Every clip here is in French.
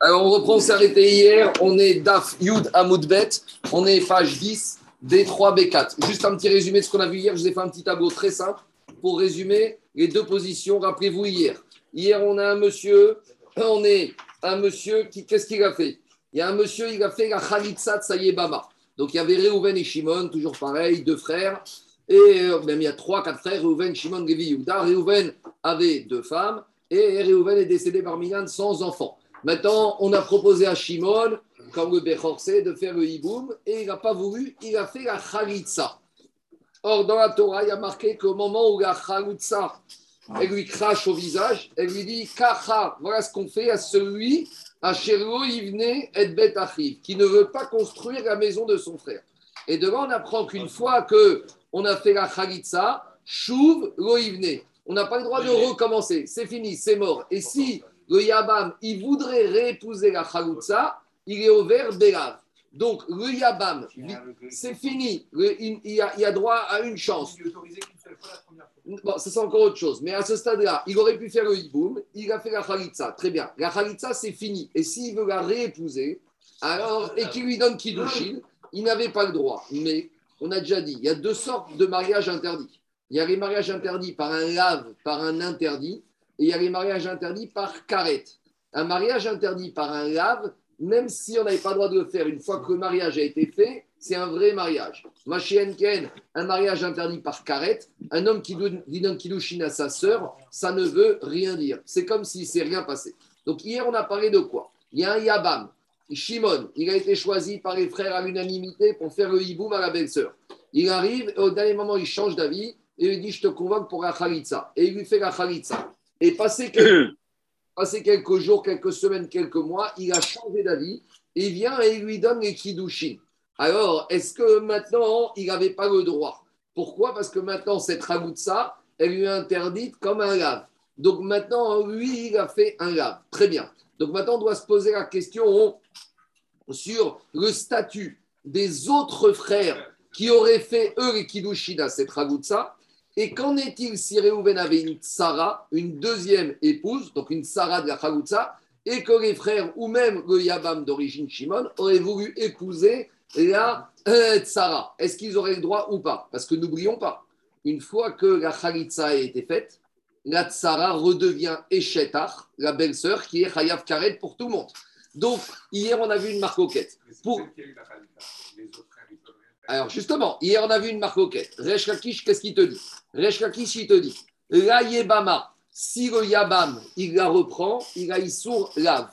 Alors, on reprend, on s'est arrêté hier. On est DAF Yud Amoudbet. On est page 10, D3, B4. Juste un petit résumé de ce qu'on a vu hier. Je vous ai fait un petit tableau très simple pour résumer les deux positions. Rappelez-vous hier. Hier, on a un monsieur. On est un monsieur qui. Qu'est-ce qu'il a fait? Il y a un monsieur, il a fait la Khalitsa Bama. Donc, il y avait Reuven et Shimon, toujours pareil, deux frères. Et euh, même il y a trois, quatre frères, Reuven, Shimon, Gevi, Yuda. Reuven avait deux femmes et Reuven est décédé par Minan sans enfant. Maintenant, on a proposé à Shimon, comme le Bechorse, de faire le hiboum et il n'a pas voulu, il a fait la Khalitsa. Or, dans la Torah, il y a marqué qu'au moment où la Khalitsa, elle lui crache au visage, elle lui dit Kacha, voilà ce qu'on fait à celui, à Sherlo Ivne et Bet qui ne veut pas construire la maison de son frère. Et devant, on apprend qu'une fois que on a fait la Khalitsa, Chouv Lo On n'a pas le droit de recommencer. C'est fini, c'est mort. Et si le Yabam, il voudrait réépouser la Khalitsa, il est au vert Bélav. Donc, le Yabam, c'est fini. il, a, droit à une chance. Bon, ça c'est encore autre chose. Mais à ce stade-là, il aurait pu faire le hiboum, il a fait la Khalitsa. Très bien. La Khalitsa, c'est fini. Et s'il veut la réépouser, alors, et qu'il lui donne Kiddushin, il n'avait pas le droit. Mais on a déjà dit, il y a deux sortes de mariages interdits. Il y a les mariages interdits par un lave, par un interdit, et il y a les mariages interdits par carrette. Un mariage interdit par un lave, même si on n'avait pas le droit de le faire une fois que le mariage a été fait, c'est un vrai mariage. Ken, un mariage interdit par carrette, un homme qui donne Kiddushin à sa sœur, ça ne veut rien dire. C'est comme s'il ne s'est rien passé. Donc hier, on a parlé de quoi? Il y a un Yabam, Shimon, il a été choisi par les frères à l'unanimité pour faire le hiboum à la belle-sœur. Il arrive et au dernier moment, il change d'avis et il dit Je te convoque pour la khalitsa. Et il lui fait la khalitsa. Et passé quelques, quelques jours, quelques semaines, quelques mois, il a changé d'avis il vient et il lui donne les kiddushin. Alors, est-ce que maintenant, il n'avait pas le droit? Pourquoi? Parce que maintenant, cette khalitsa, elle lui est interdite comme un lave. Donc maintenant, lui, il a fait un lave. Très bien. Donc maintenant, on doit se poser la question sur le statut des autres frères qui auraient fait eux les Kiddushin à cette Ragoutsa. Et qu'en est-il si Réhouven avait une Sarah, une deuxième épouse, donc une Sarah de la Ragoutsa, et que les frères ou même le Yabam d'origine Shimon auraient voulu épouser la euh, Sarah? Est-ce qu'ils auraient le droit ou pas? Parce que n'oublions pas, une fois que la Khalitsa a été faite, la tsara redevient Eshetar, la belle-sœur, qui est Chayav Karet pour tout le monde. Donc, hier, on a vu une marcoquette. Pour... Alors, justement, hier, on a vu une marcoquette. Resh Lakish, qu'est-ce qu'il te dit? Resh Lakish, il te dit La Yebama, si le Yabam, il la reprend, il a Issour lave.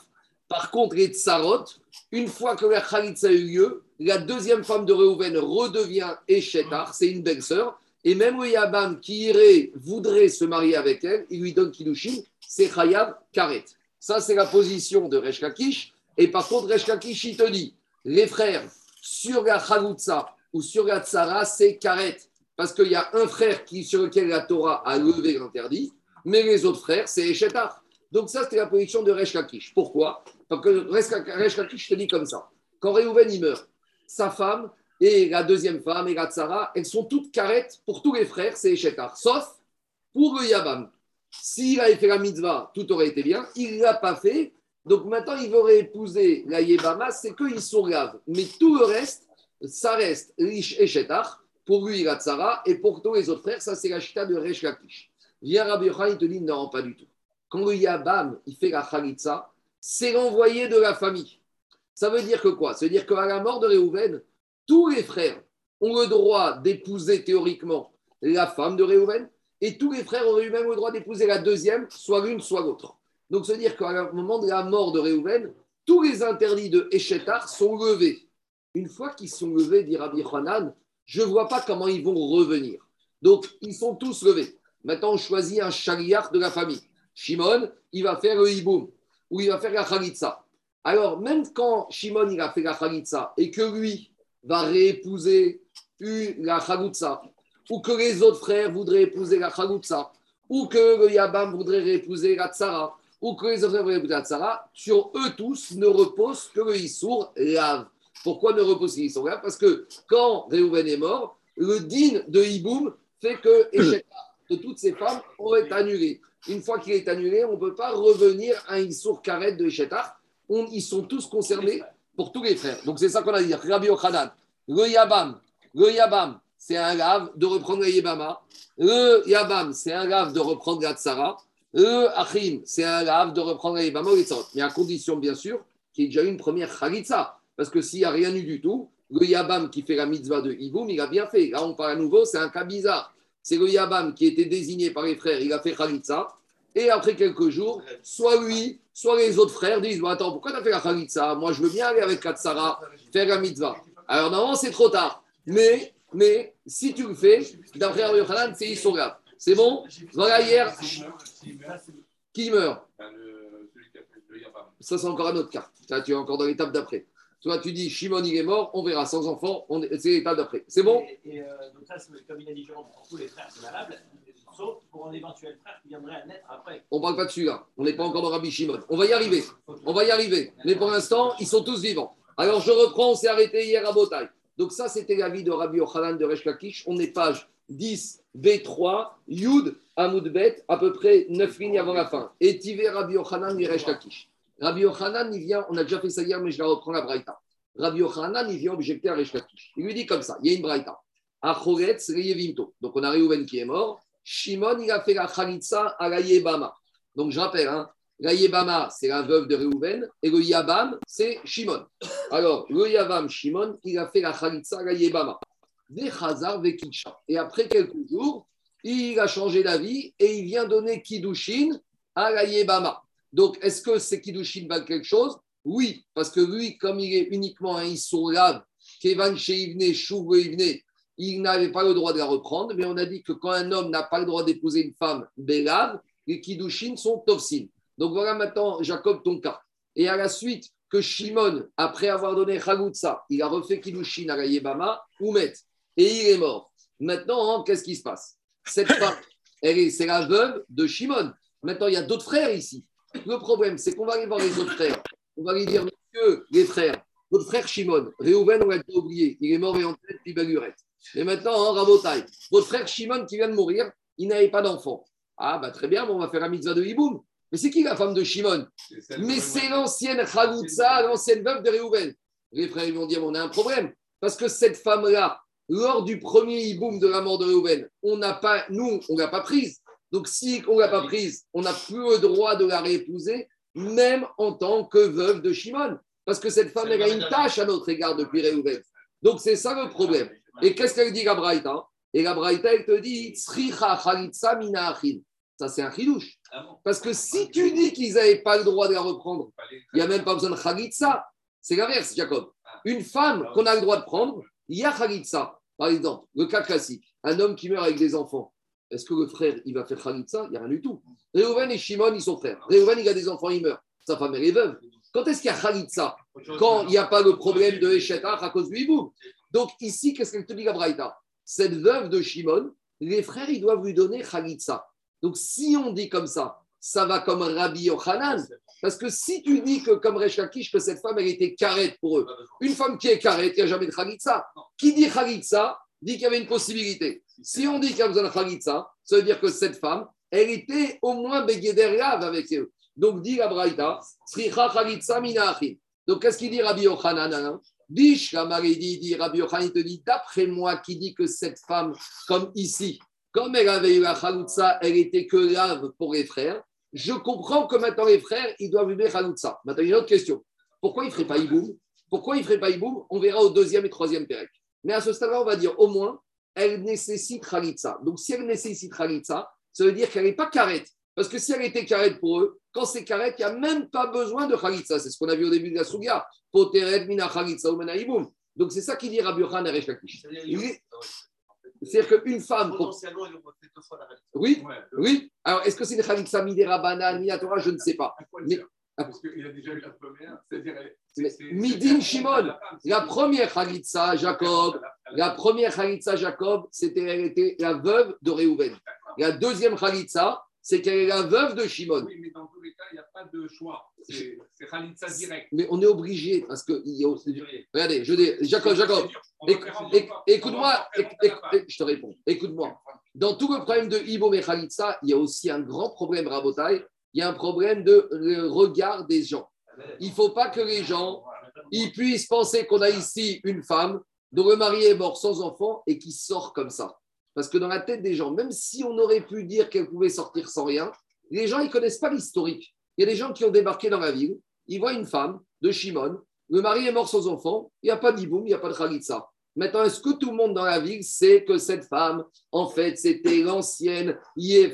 Par contre, les Tsarot, une fois que la Khalitsa a eu lieu, la deuxième femme de Reuven redevient Eshetar, c'est une belle-sœur. Et même le Yabam qui irait, voudrait se marier avec elle, il lui donne Kiddushin, c'est Chayav Karet. Ça, c'est la position de Resh Et par contre, Resh il te dit, les frères, sur la Chalutza ou sur la Tzara, c'est Karet. Parce qu'il y a un frère qui, sur lequel la Torah a levé l'interdit, mais les autres frères, c'est Eshetar. Donc ça, c'était la position de Resh Pourquoi? Parce que Resh te dit comme ça. Quand Reuven, il meurt, sa femme, et la deuxième femme, et la elles sont toutes carettes pour tous les frères, c'est Eshetar, sauf pour le Yabam. S'il avait fait la mitzvah, tout aurait été bien. Il ne l'a pas fait. Donc maintenant, il aurait épousé la Yébama, c'est qu'ils sont graves. Mais tout le reste, ça reste riche Pour lui, la tsara. Et pour tous les autres frères, ça, c'est la chita de Resh Lakish. Viens Rabbi il te dit non, pas du tout. Quand le Yabam, il fait la Khalitsa, c'est l'envoyé de la famille. Ça veut dire que quoi? Ça veut dire qu'à la mort de Réhouven, tous les frères ont le droit d'épouser théoriquement la femme de Réhouven, et tous les frères auraient eu même le droit d'épouser la deuxième, soit l'une, soit l'autre. Donc, se dire qu'à moment de la mort de Réhouven, tous les interdits de Eshetar sont levés. Une fois qu'ils sont levés, dit Rabbi Hanan, je ne vois pas comment ils vont revenir. Donc, ils sont tous levés. Maintenant, on choisit un chariar de la famille. Shimon, il va faire le hiboum, ou il va faire la khalitsa. Alors, même quand Shimon, il a fait la khalitsa, et que lui, va réépouser la Chaloutsa, ou que les autres frères voudraient épouser la Chaloutsa, ou que le Yabam voudrait réépouser la Tsara, ou que les autres frères voudraient épouser la Tsara, sur eux tous ne repose que le Issour lave. Pourquoi ne le Parce que quand Réhouven est mort, le din de Hiboum fait que de toutes ces femmes est annulé. Une fois qu'il est annulé, on ne peut pas revenir à une source carrette de Ishetar. Ils sont tous concernés pour tous les frères. Donc c'est ça qu'on a dit. Rabbi Ochanan, le Yabam, le Yabam, c'est un grave de reprendre la Yebama. Le Yabam, c'est un grave de reprendre la Tsara. Le Achim, c'est un grave de reprendre la Yebama Mais à condition, bien sûr, qu'il y ait déjà eu une première Khalitsa. Parce que s'il n'y a rien eu du tout, le Yabam qui fait la mitzvah de Iboum, il a bien fait. Là, on parle à nouveau, c'est un cas bizarre. C'est le Yabam qui était désigné par les frères, il a fait Khalitsa. Et après quelques jours, soit lui, soit les autres frères disent Attends, pourquoi tu as fait la Khalitsa? Moi, je veux bien aller avec Katsara, faire la mitzvah. Alors, normalement, c'est trop tard. Mais, mais si tu le fais, d'après Rabbi Yochanan, c'est Issogav. C'est bon? Voilà hier. Qui meurt? Ça, c'est encore un autre cas. Ça, tu es encore dans l'étape d'après. Toi, tu dis Shimon, il est mort, on verra. Sans enfant, c'est l'étape d'après. C'est bon? Et, euh, donc, ça, comme il a dit pour tous les frères, c'est valable, sauf pour un éventuel frère qui viendrait à naître après. On ne parle pas de celui-là. On n'est pas encore dans Rabbi Shimon. On va y arriver. On va y arriver. Mais pour l'instant, ils sont tous vivants. Alors, je reprends, on s'est arrêté hier à Botaï. Donc, ça, c'était l'avis de Rabbi Ochanan de Resh On est page 10, B3, Yud, Amoudbet, à peu près 9 lignes avant la fin. Et Tivé Rabbi Ochanan de Resh Rabbi Yochanan, il vient, on a déjà fait ça hier, mais je la reprends la Braïta. Rabbi Yochanan, il vient objecter à Resh Il lui dit comme ça il y a une Braïta. Achoretz. Donc on a Réhouven qui est mort. Shimon, il a fait la Khalitsa à la Yebama. Donc je rappelle, hein, la Yebama, c'est la veuve de Réhouven, et le Yabam, c'est Shimon. Alors, le Yabam, Shimon, il a fait la Khalitsa à la Yebama. Des Vekisha. Et après quelques jours, il a changé d'avis et il vient donner Kiddushin à la Yebama. Donc, est-ce que c'est Kiddushin va quelque chose? Oui, parce que lui, comme il est uniquement un Issourlab, Kevan Sheivne, Ivne, il n'avait pas le droit de la reprendre, mais on a dit que quand un homme n'a pas le droit d'épouser une femme Belav, les Kiddushin sont Tovsin. Donc voilà maintenant, Jacob, ton cas. Et à la suite, que Shimon, après avoir donné Chagutsa, il a refait Kiddushin à la Yebama, Oumet, et il est mort. Maintenant, hein, qu'est-ce qui se passe? Cette femme, c'est la veuve de Shimon. Maintenant, il y a d'autres frères ici. Le problème, c'est qu'on va aller voir les autres frères. On va lui dire, monsieur, les frères, votre frère Shimon, Réhouven, on l'a oublié, il est mort et en tête, il Et maintenant, hein, Rabotai, votre frère Shimon qui vient de mourir, il n'avait pas d'enfant. Ah, bah très bien, on va faire la mitzvah de Hiboum. Mais c'est qui la femme de Shimon Mais c'est l'ancienne Chaloutza, l'ancienne veuve de Réhouven. Les frères, ils vont dire, on a un problème. Parce que cette femme-là, lors du premier Hiboum de la mort de Réhouven, on n'a pas, nous, on ne l'a pas prise. Donc, si on ne l'a pas prise, on n'a plus le droit de la réépouser, même en tant que veuve de Shimon. Parce que cette femme, elle a une tâche à notre égard depuis Réhouven. Donc, c'est ça le problème. Et qu'est-ce qu'elle dit, la Braïta? Et la Braïta, elle te dit Ça, c'est un chidouche. Parce que si tu dis qu'ils n'avaient pas le droit de la reprendre, il n'y a même pas besoin de Khalitsa. C'est l'inverse, Jacob. Une femme qu'on a le droit de prendre, il y a Khalitsa. Par exemple, le cas classique, un homme qui meurt avec des enfants. Est-ce que le frère, il va faire Khalitsa? Il n'y a rien du tout. Réhouven et Shimon, ils sont frères. Réhouven, il a des enfants, il meurt. Sa femme, elle est veuve. Quand est-ce qu'il y a Khalitsa? Quand il n'y a pas le problème de Eshetach à cause du hibou. Donc ici, qu'est-ce qu'elle te dit, Gabraïta Cette veuve de Shimon, les frères, ils doivent lui donner Khalitsa. Donc si on dit comme ça, ça va comme Rabbi Yochanan. Parce que si tu dis que comme Rechakish, que cette femme, elle était carrette pour eux, une femme qui est carrette, il n'y a jamais de Khalitsa. Qui dit Khalitsa dit qu'il y avait une possibilité. Si on dit qu'il y a besoin de Khalitsa, ça veut dire que cette femme, elle était au moins Begeder avec eux. Donc, dit la Braïta, Sricha Khalitsa Donc, qu'est-ce qu'il dit Rabbi Yochanan Bish, dit Rabbi Yochanan, te dit, d'après moi, qui dit que cette femme, comme ici, comme elle avait eu la Khalitsa, elle était que grave pour les frères. Je comprends que maintenant les frères, ils doivent vivre Khalitsa. Maintenant, il y a une autre question. Pourquoi il ne ferait pas Iboum? Pourquoi il ne ferait pas Iboum? On verra au deuxième et troisième Pérec. Mais à ce stade-là, on va dire au moins, elle nécessite Khalitsa. Donc, si elle nécessite Khalitsa, ça veut dire qu'elle n'est pas carrette. Parce que si elle était carrette pour eux, quand c'est carrette, il n'y a même pas besoin de Khalitsa. C'est ce qu'on a vu au début de la Sougia. Poteret mina Khalitsa ou Donc, c'est ça qui dit Rabbi Yohan et C'est-à-dire qu'une femme. Potentiellement, il deux fois la Oui, oui. Alors, est-ce que c'est une Khalitsa Midera Banane, Minatora Je ne sais pas. Mais, parce qu'il a déjà eu la première, c'est-à-dire. Midin Shimon, la première Khalitsa, Jacob, la première Khalitsa, Jacob, c'était elle était la veuve de Réhouven. La deuxième Khalitsa, c'est qu'elle est la veuve de Shimon. Oui, mais dans tous les cas, il n'y a pas de choix. C'est Khalitsa direct. Mais on est obligé, parce que. Il y a aussi... Regardez, je dis, Jacob, Jacob, écoute-moi, je te réponds. Écoute-moi. Dans tout le problème de Ibo et Khalitsa, il y a aussi un grand problème, Rabotai. Il y a un problème de regard des gens. Il ne faut pas que les gens ils puissent penser qu'on a ici une femme dont le mari est mort sans enfant et qui sort comme ça. Parce que dans la tête des gens, même si on aurait pu dire qu'elle pouvait sortir sans rien, les gens, ils connaissent pas l'historique. Il y a des gens qui ont débarqué dans la ville, ils voient une femme de Shimon, le mari est mort sans enfant, il n'y a pas d'iboum, il n'y a pas de khalitsa. Maintenant, est-ce que tout le monde dans la ville sait que cette femme, en fait, c'était l'ancienne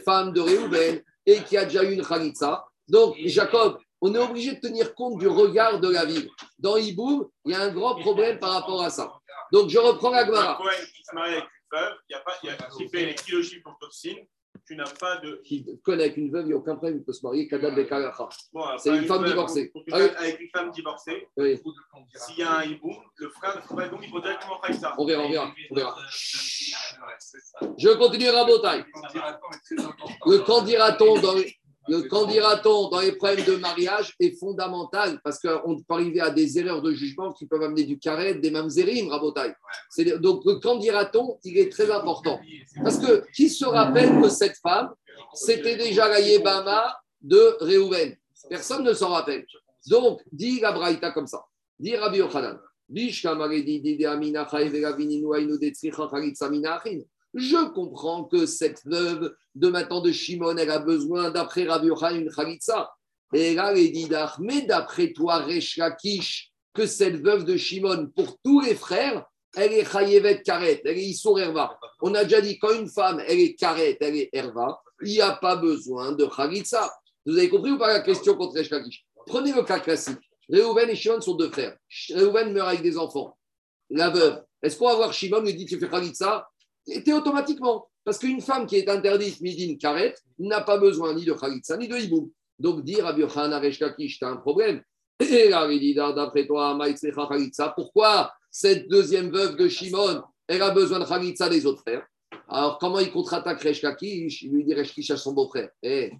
femme de Réhouven et qui a déjà eu une khalitsa Donc, Jacob, on est obligé de tenir compte du regard de la ville. Dans Iboum, il y a un grand problème par rapport à ça. Donc, je reprends la Gemara. Qui se marie avec une veuve, il y a pas, il y a, qui fait les pour toxine, tu n'as pas de. Qui connaît avec une veuve, il n'y a aucun problème, il peut se marier qu'à date des Bon, C'est une femme divorcée. Avec une femme divorcée, oui. s'il y a un hiboum, le frère ne faut pas donc il faut directement faire ça. On verra, on verra. On verra. Je continue à Rabotaille. Le candidaton dans le candidaton dans les problèmes de mariage est fondamental parce qu'on peut arriver à des erreurs de jugement qui peuvent amener du carré, des mamzerim, rabotaille. Donc le candidaton, il est très important. Parce que qui se rappelle que cette femme, c'était déjà la Yébama de Réhouven Personne ne s'en rappelle. Donc, dit la Braïta comme ça. Dit Rabbi Yochanan. Je comprends que cette veuve de maintenant de Shimon, elle a besoin, d'après Rabbi Yochanan, une Khalitsa. Et là, il dit mais d'après toi, Resh Lakish, que cette veuve de Shimon, pour tous les frères, elle est Chayevet Karet, elle est Issour Herva. On a déjà dit, quand une femme, elle est Karet, elle est Herva, il n'y a pas besoin de Khalitsa. Vous avez compris ou pas la question contre Resh Lakish? Prenez le cas classique. Réhouven et Shimon sont deux frères. Réhouven meurt avec des enfants. La veuve, est-ce qu'on va voir Shimon lui dit tu fais Khalitsa? Était automatiquement. Parce qu'une femme qui est interdite, midin karet, n'a pas besoin ni de khalitsa ni de hiboum. Donc dire à Birchan Areshkakish, tu as un problème. Et d'après toi, khalitsa, pourquoi cette deuxième veuve de Shimon, elle a besoin de khalitsa des autres frères? Alors comment il contre-attaque Reshkakish Il lui dit Reshkish à son beau-frère. Eh,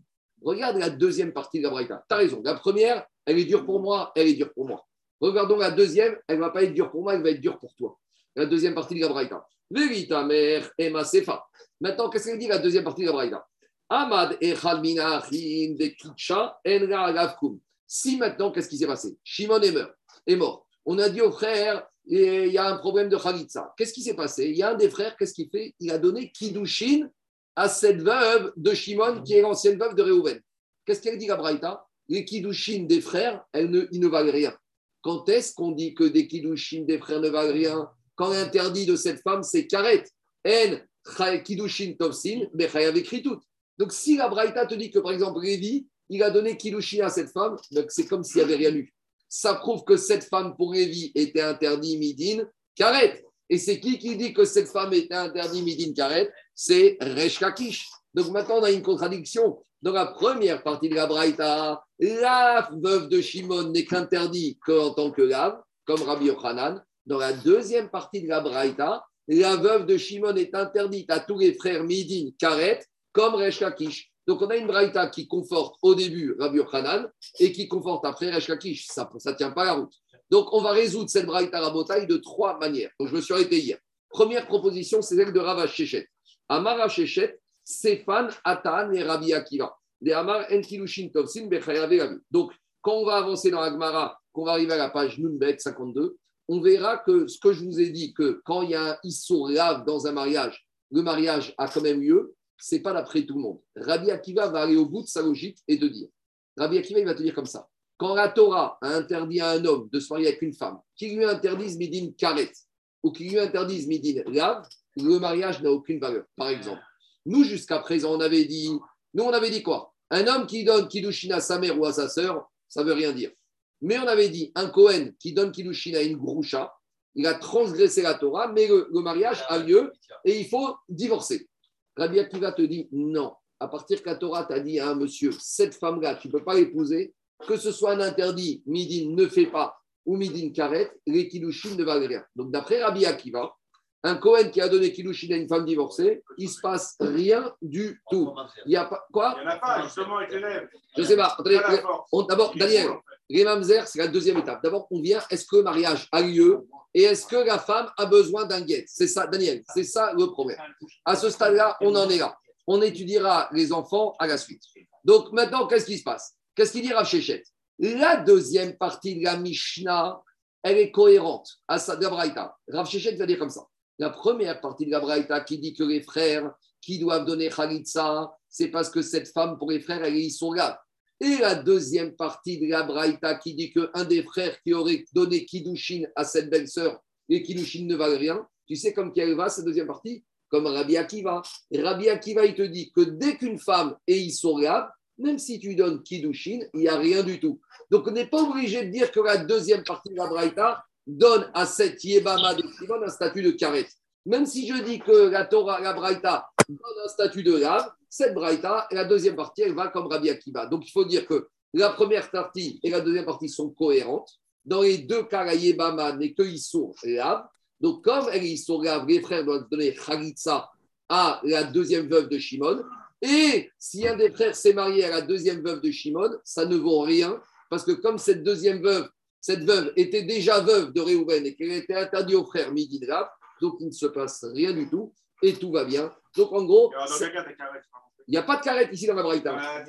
regarde la deuxième partie de la Braïta. Tu raison. La première, elle est dure pour moi, elle est dure pour moi. Regardons la deuxième, elle ne va pas être dure pour moi, elle va être dure pour toi. La deuxième partie de la Braïta. Vérita mère Emma Sefa. Maintenant, qu'est-ce qu'elle dit la deuxième partie de la Echad Minachim de Si maintenant, qu'est-ce qui s'est passé? Shimon est mort. Est mort. On a dit au frère, il y a un problème de Khalitsa. Qu'est-ce qui s'est passé? Il y a un des frères, qu'est-ce qu'il fait? Il a donné Kidushin à cette veuve de Shimon, qui est l'ancienne veuve de Réhouven. Qu'est-ce qu'elle dit la Braïta Les Kidushin des frères, elles ne, ils ne valent rien. Quand est-ce qu'on dit que des Kidushin des frères ne valent rien? Quand l'interdit de cette femme, c'est karet. En kidushin tovsin, écrit tout. Donc, si la Braïta te dit que, par exemple, Révi, il a donné kidushin à cette femme, c'est comme s'il n'y avait rien eu. Ça prouve que cette femme, pour Révi, était interdit midin, karet. Et c'est qui qui dit que cette femme était interdit midin, karet? C'est Resh Donc, maintenant, on a une contradiction. Dans la première partie de la Braïta, la veuve de Shimon n'est qu'interdit qu'en tant que lave, comme Rabbi Yochanan dans la deuxième partie de la Braïta, la veuve de Shimon est interdite à tous les frères Midin, Karet, comme Resh Lakish. Donc on a une Braïta qui conforte au début Rabbi Yochanan et qui conforte après Resh Lakish. Ça ne tient pas la route. Donc on va résoudre cette Braïta Rabotaï de trois manières. Donc je me suis arrêté hier. Première proposition, c'est celle de Rava Shechet. Amar Shechet, Sefan, Atan et Rabbi Akiva. Amar Donc quand on va avancer dans Agmara, qu'on va arriver à la page Nunbet 52, on verra que ce que je vous ai dit, que quand il y a un issour lave dans un mariage, le mariage a quand même lieu, c'est pas d'après tout le monde. Rabbi Akiva va aller au bout de sa logique et de dire, Rabbi Akiva, il va te dire comme ça. Quand la Torah a interdit à un homme de se marier avec une femme, qui lui interdise midin karet, ou qui lui interdise midin lave, le mariage n'a aucune valeur. Par exemple, nous, jusqu'à présent, on avait dit, nous, on avait dit quoi? Un homme qui donne Kiddushin à sa mère ou à sa sœur, ça veut rien dire. Mais on avait dit, un Cohen qui donne Kiddushin à une groucha, il a transgressé la Torah, mais le, mariage a lieu et il faut divorcer. Rabbi Akiva te dit non. À partir que la Torah t'a dit à un monsieur, cette femme-là, tu ne peux pas l'épouser, que ce soit un interdit, midin ne fait pas, ou midin karet, les kiddushin ne valent rien. Donc d'après Rabbi Akiva, un Cohen qui a donné kiddushin à une femme divorcée, il ne se passe rien du tout. Il n'y a pas quoi? Il n'y en a pas, justement, avec l'élève. Je ne sais pas. D'abord, Daniel, Les mamzer, c'est la deuxième étape. D'abord, on vient, est-ce que le mariage a lieu et est-ce que la femme a besoin d'un guet? C'est ça, Daniel, c'est ça le problème. À ce stade-là, on en est là. On étudiera les enfants à la suite. Donc maintenant, qu'est-ce qui se passe? Qu'est-ce qu'il dit Rav Shechet? La deuxième partie de la Mishnah, elle est cohérente à sa. Rav Shechet va dire comme ça. La première partie de la Braïta qui dit que les frères qui doivent donner Khalitsa, c'est parce que cette femme, pour les frères, est là. Et la deuxième partie de la Braïta qui dit qu'un des frères qui aurait donné Kiddushin à cette belle-sœur, et Kiddushin ne valent rien, tu sais comme qui elle va, cette deuxième partie? Comme Rabbi Akiva. Rabbi Akiva, il te dit que dès qu'une femme est Issourab, même si tu donnes Kiddushin, il n'y a rien du tout. Donc on n'est pas obligé de dire que la deuxième partie de la Braïta donne à cette Yébama de Simon un statut de karet. Même si je dis que la Torah, la Braïta donne un statut de lave, cette Braïta, la deuxième partie, elle va comme Rabbi Akiva. Donc il faut dire que la première partie et la deuxième partie sont cohérentes. Dans les deux cas, la Yébama n'est que Issour lave. Donc comme elle est Issour les frères doivent donner Khalitsa à la deuxième veuve de Shimon. Et si un des frères s'est marié à la deuxième veuve de Shimon, ça ne vaut rien, parce que comme cette deuxième veuve, cette veuve était déjà veuve de Réhouven et qu'elle était interdite aux frères Midi donc il ne se passe rien du tout et tout va bien. Donc en gros, il n'y a pas de carrette ici dans la Braïta.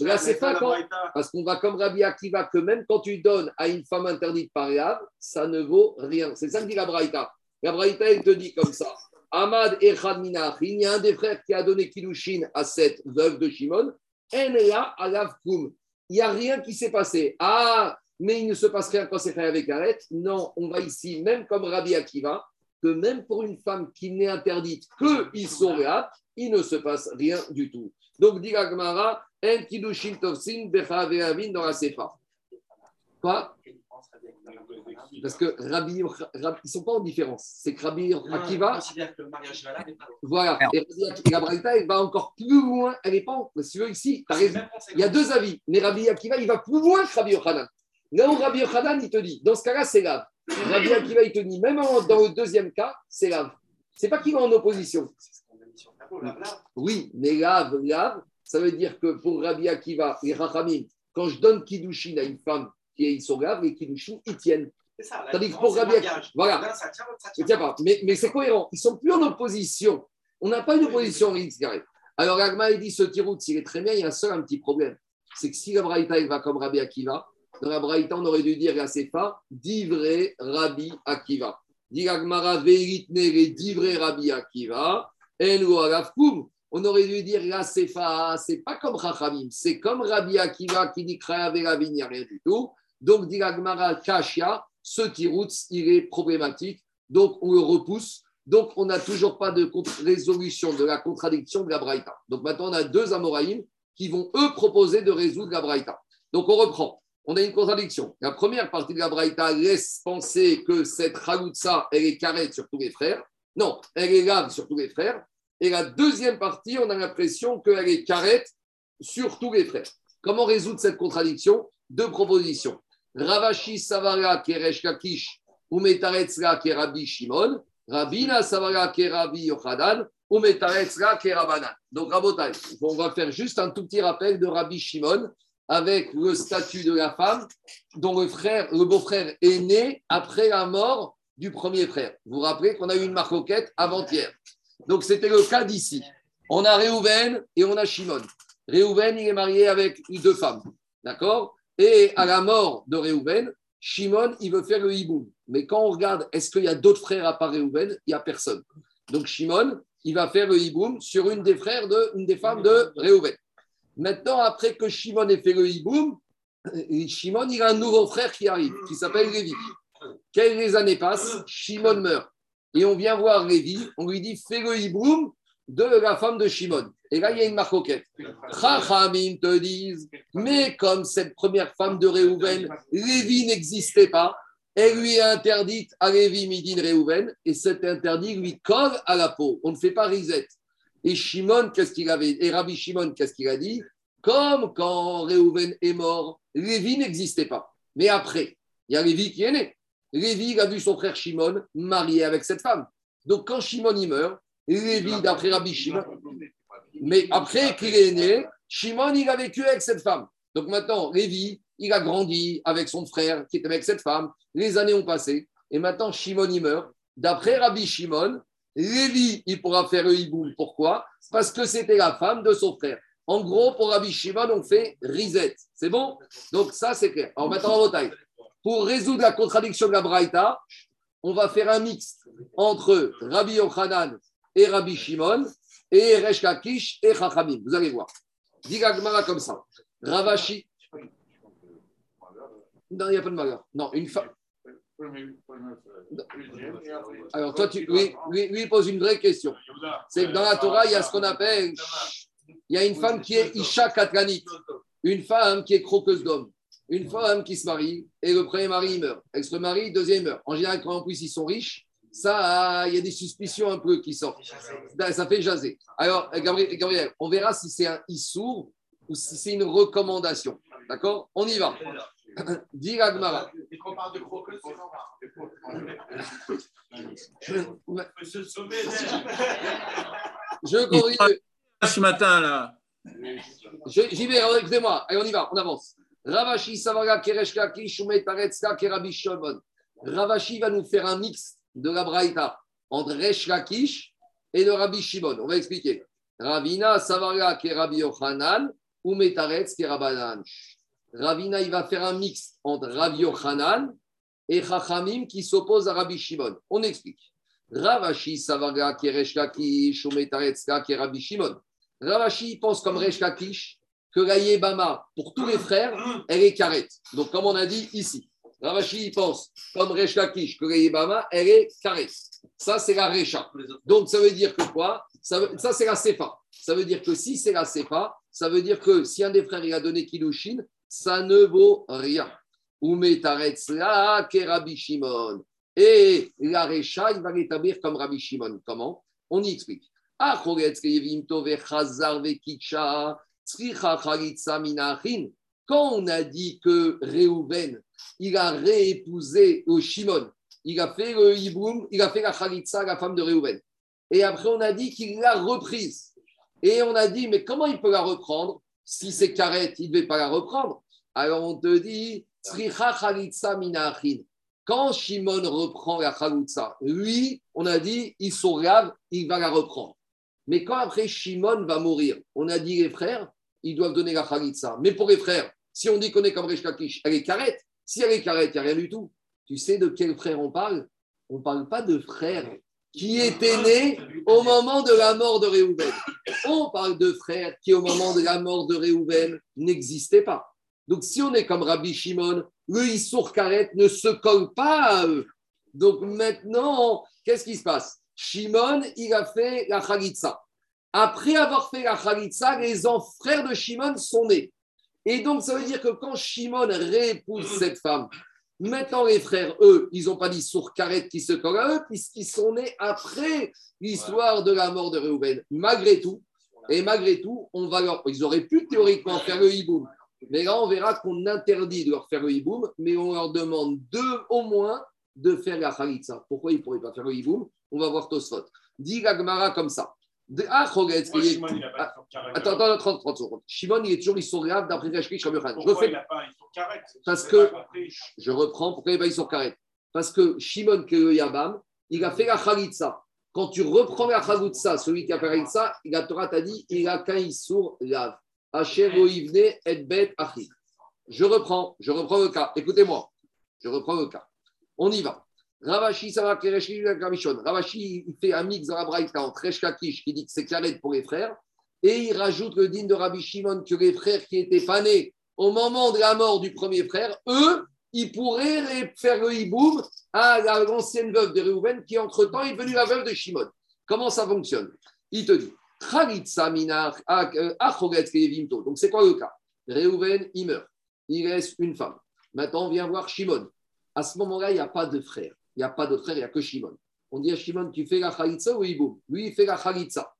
Là, c'est pas quand, parce qu'on va comme Rabbi Akiva que même quand tu donnes à une femme interdite par Réhab, ça ne vaut rien. C'est ça que dit la Braïta. La Braïta, elle te dit comme ça. Ahmad Minach, il y a un des frères qui a donné Kilushin à cette veuve de Shimon. Enela Alav. Il n'y a rien qui s'est passé. Ah, mais il ne se passe rien quand c'est fait avec arrête. Non, on va ici, même comme Rabbi Akiva, que même pour une femme qui n'est interdite que ils sont réa, il ne se passe rien du tout. Donc, dit Gmara, en Kidushin Tovsin Bechaveavin dans la Sefa. Quoi? Parce que Rabbi, ils ne sont pas en différence. C'est que Rabbi Akiva. Voilà. Et Braïta, elle va encore plus loin. Elle n'est pas. Si tu veux, ici, tu as raison. Il y a deux avis. Mais Rabbi Akiva, il va plus loin que Rabbi Yochanan. Là où Rabbi Yochanan, il te dit, dans ce cas-là, c'est grave. Rabbi Akiva, il te dit, même dans le deuxième cas, c'est lave. C'est pas qu'il va en opposition. Oui, mais lave, lave, ça veut dire que pour Rabbi Akiva et Rachamim, quand je donne Kiddushin à une femme qui est Isogave, les Kiddushin, ils tiennent. C'est ça. Tandis que pour Rabbi Akiva, voilà. Là, ça tient, ça Ça tient. tient pas. Mais, mais c'est cohérent. Ils sont plus en opposition. On n'a pas une opposition X carré. Alors, Agma, il dit ce tirout, s'il est très bien, il y a un seul un petit problème. C'est que si la Braïta, va comme Rabbi Akiva, dans la Braïta, on aurait dû dire la Sefa, divré Rabbi Akiva. Dit Agmara, veritne les divré Rabbi Akiva. On aurait dû dire la Sefa, c'est pas comme Rachamim, c'est comme Rabbi Akiva qui dit Kraya Veravin, il n'y a rien du tout. Donc, dit Agmara, Kashia, ce tirout, il est problématique. Donc, on le repousse. Donc, on n'a toujours pas de résolution de la contradiction de la Braïta. Donc, maintenant, on a deux Amoraïm qui vont, eux, proposer de résoudre la Braïta. Donc, on reprend. On a une contradiction. La première partie de la Braïta laisse penser que cette Khaloutsa, elle est carrée sur tous les frères. Non, elle est lave sur tous les frères. Et la deuxième partie, on a l'impression qu'elle est carrette sur tous les frères. Comment résoudre cette contradiction? Deux propositions. Ravashi Savara Keresh Kakish ou Kerabi Shimon. Rabina Savara Kerabi Yochanan ou Metaretzra Kerabanan. Donc, Rabotai, on va faire juste un tout petit rappel de Rabbi Shimon avec le statut de la femme dont le frère, le beau-frère est né après la mort du premier frère. Vous vous rappelez qu'on a eu une marcoquette avant-hier. Donc, c'était le cas d'ici. On a Réhouven et on a Shimon. Réhouven, il est marié avec deux femmes. D'accord? Et à la mort de Réhouven, Shimon, il veut faire le hiboum. Mais quand on regarde, est-ce qu'il y a d'autres frères à part Réhouven? Il n'y a personne. Donc, Shimon, il va faire le hiboum sur une des frères de, une des femmes de Réhouven. Maintenant, après que Shimon ait fait le hiboum, euh, Shimon, il a un nouveau frère qui arrive, qui s'appelle Lévi. Quelques années passent, Shimon meurt. Et on vient voir Lévi, on lui dit fais le hiboum de la femme de Shimon. Et là, il y a une marcoquette. Chachamim te disent, mais comme cette première femme de Réhouven, Lévi n'existait pas, elle lui est interdite à Lévi Midin Réhouven, et cet interdit lui colle à la peau. On ne fait pas risette. Et Shimon, qu'est-ce qu'il avait Et Rabbi Shimon, qu'est-ce qu'il a dit? Comme quand Réhouven est mort, Lévi n'existait pas. Mais après, il y a Lévi qui est né. Lévi a vu son frère Shimon marié avec cette femme. Donc quand Shimon y meurt, Lévi, d'après Rabbi Shimon, mais après qu'il est né, Shimon, il a vécu avec cette femme. Donc maintenant, Lévi, il a grandi avec son frère qui était avec cette femme. Les années ont passé. Et maintenant, Shimon, il meurt. D'après Rabbi Shimon, Lévi, il pourra faire le. Pourquoi? Parce que c'était la femme de son frère. En gros, pour Rabbi Shimon, on fait risette. C'est bon? Donc, ça, c'est clair. Alors, maintenant, en taille. Pour résoudre la contradiction de la Braïta, on va faire un mix entre Rabbi Yochanan et Rabbi Shimon et Resh Lakish et Chachamim. Vous allez voir. Gagmara comme ça. Ravashi. Non, il n'y a pas de malheur. Non, une femme. Alors, toi, tu, lui, lui, pose une vraie question. C'est que dans la Torah, il y a ce qu'on appelle. Il y a une femme qui est Isha Katlanit, une femme qui est croqueuse d'homme, une femme qui se marie et le premier mari meurt. Elle se deuxième meurt. En général, quand en plus ils sont riches, ça, il y a des suspicions un peu qui sortent. Ça fait jaser. Alors, Gabriel, Gabriel on verra si c'est un issour ou si c'est une recommandation. D'accord? On y va. Dis Agmara. Et qu'on parle de croqueuse, c'est normal. Monsieur Sommet, Je corrige. ce matin, là. J'y vais, écoutez-moi. Allez, on y va, on avance. Ravashi Savaga Kereshka Kishume Taretska Kerabi Shomon. Ravashi va nous faire un mix de la Braïta entre Resh Lakish et le Rabbi Shimon. On va expliquer. Ravina Savaga Kerabi Yochanan ou Metaretz Kerabanan. Ravina, il va faire un mix entre Rabbi Yochanan et Chachamim qui s'opposent à Rabbi Shimon. On explique. Ravashi Savaga Metaretzka Kerabi Shimon. Ravashi pense comme Resh Lakish que la Yébama, pour tous les frères, elle est carrette. Donc, comme on a dit ici, Ravashi pense comme Resh Lakish que la Yébama, elle est carrette. Ça, c'est la Recha. Donc, ça veut dire que quoi? Ça, c'est la Sefa. Ça veut dire que si c'est la Sefa, ça veut dire que si un des frères il a donné Kiddushin, ça ne vaut rien. Et la Recha, il va l'établir comme Rabbi Shimon. Comment? On y explique. Ah. Quand on a dit que Réhouven, il a réépousé au Shimon, il a fait le hiboum, il a fait la chalitza, la femme de Réhouven. Et après, on a dit qu'il l'a reprise. Et on a dit, mais comment il peut la reprendre? Si c'est Karet, il ne devait pas la reprendre. Alors on te dit. Quand Shimon reprend la chalitza, lui, on a dit, il grave, il va la reprendre. Mais quand après Shimon va mourir, on a dit les frères, ils doivent donner la chalitza. Mais pour les frères, si on dit qu'on est comme Resh Lakish, elle est carrette. Si elle est carrette, il n'y a rien du tout. Tu sais de quel frère on parle? On ne parle pas de frères qui étaient nés au moment de la mort de Réhouven. On parle de frères qui, au moment de la mort de Réhouven, n'existaient pas. Donc, si on est comme Rabbi Shimon, le Issour Karet ne se colle pas à eux. Donc, maintenant, qu'est-ce qui se passe? Shimon, il a fait la Khalitsa. Après avoir fait la Khalitsa, les frères de Shimon sont nés. Et donc, ça veut dire que quand Shimon réépouse cette femme, maintenant les frères, eux, ils n'ont pas dit sur Karet qui se colle à eux, puisqu'ils sont nés après l'histoire de la mort de Réhouven. Malgré tout, et malgré tout, on va leur... ils auraient pu théoriquement faire le hiboum. Mais là, on verra qu'on interdit de leur faire le hiboum, mais on leur demande deux au moins de faire la khalitsa. Pourquoi ils ne pourraient pas faire le hiboum? On va voir Tosfot. Dit la Gemara comme ça. Ah, Chogetz, pas Ah. Attends, attends, 30, 30 secondes. Shimon, il est toujours, graves d'après Rashki, Rabbi Yochanan. Je Pourquoi refais pas Parce que- pas je reprends, pourquoi il va sur carré? Parce que Shimon Yabam, il a fait la Khalitsa. Quand tu reprends la Khalitsa, celui qui a fait la Khalitsa, la Torah t'a dit il a qu'un Issour lave. Asher Oivne et Bet Achi. Je reprends, je reprends le cas. Écoutez-moi, je reprends le cas. On y va. Ravashi, ça va, Kamishon. Ravashi, il fait un mix dans la Braïta entre Resh Lakish, qui dit que c'est carré pour les frères, et il rajoute le digne de Rabbi Shimon que les frères qui étaient pas nés au moment de la mort du premier frère, eux, ils pourraient faire le hiboum à la- l'ancienne veuve de Réhouven qui, entre-temps, est devenue la veuve de Shimon. Comment ça fonctionne? Il te dit euh. Donc, c'est quoi le cas? Réhouven, il meurt. Il reste une femme. Maintenant, on vient voir Shimon. À ce moment-là, il n'y a pas de frère. Il n'y a pas de frère, il n'y a que Shimon. On dit à Shimon Tu fais la Khalitsa ou hiboum Lui, il fait la Khalitsa.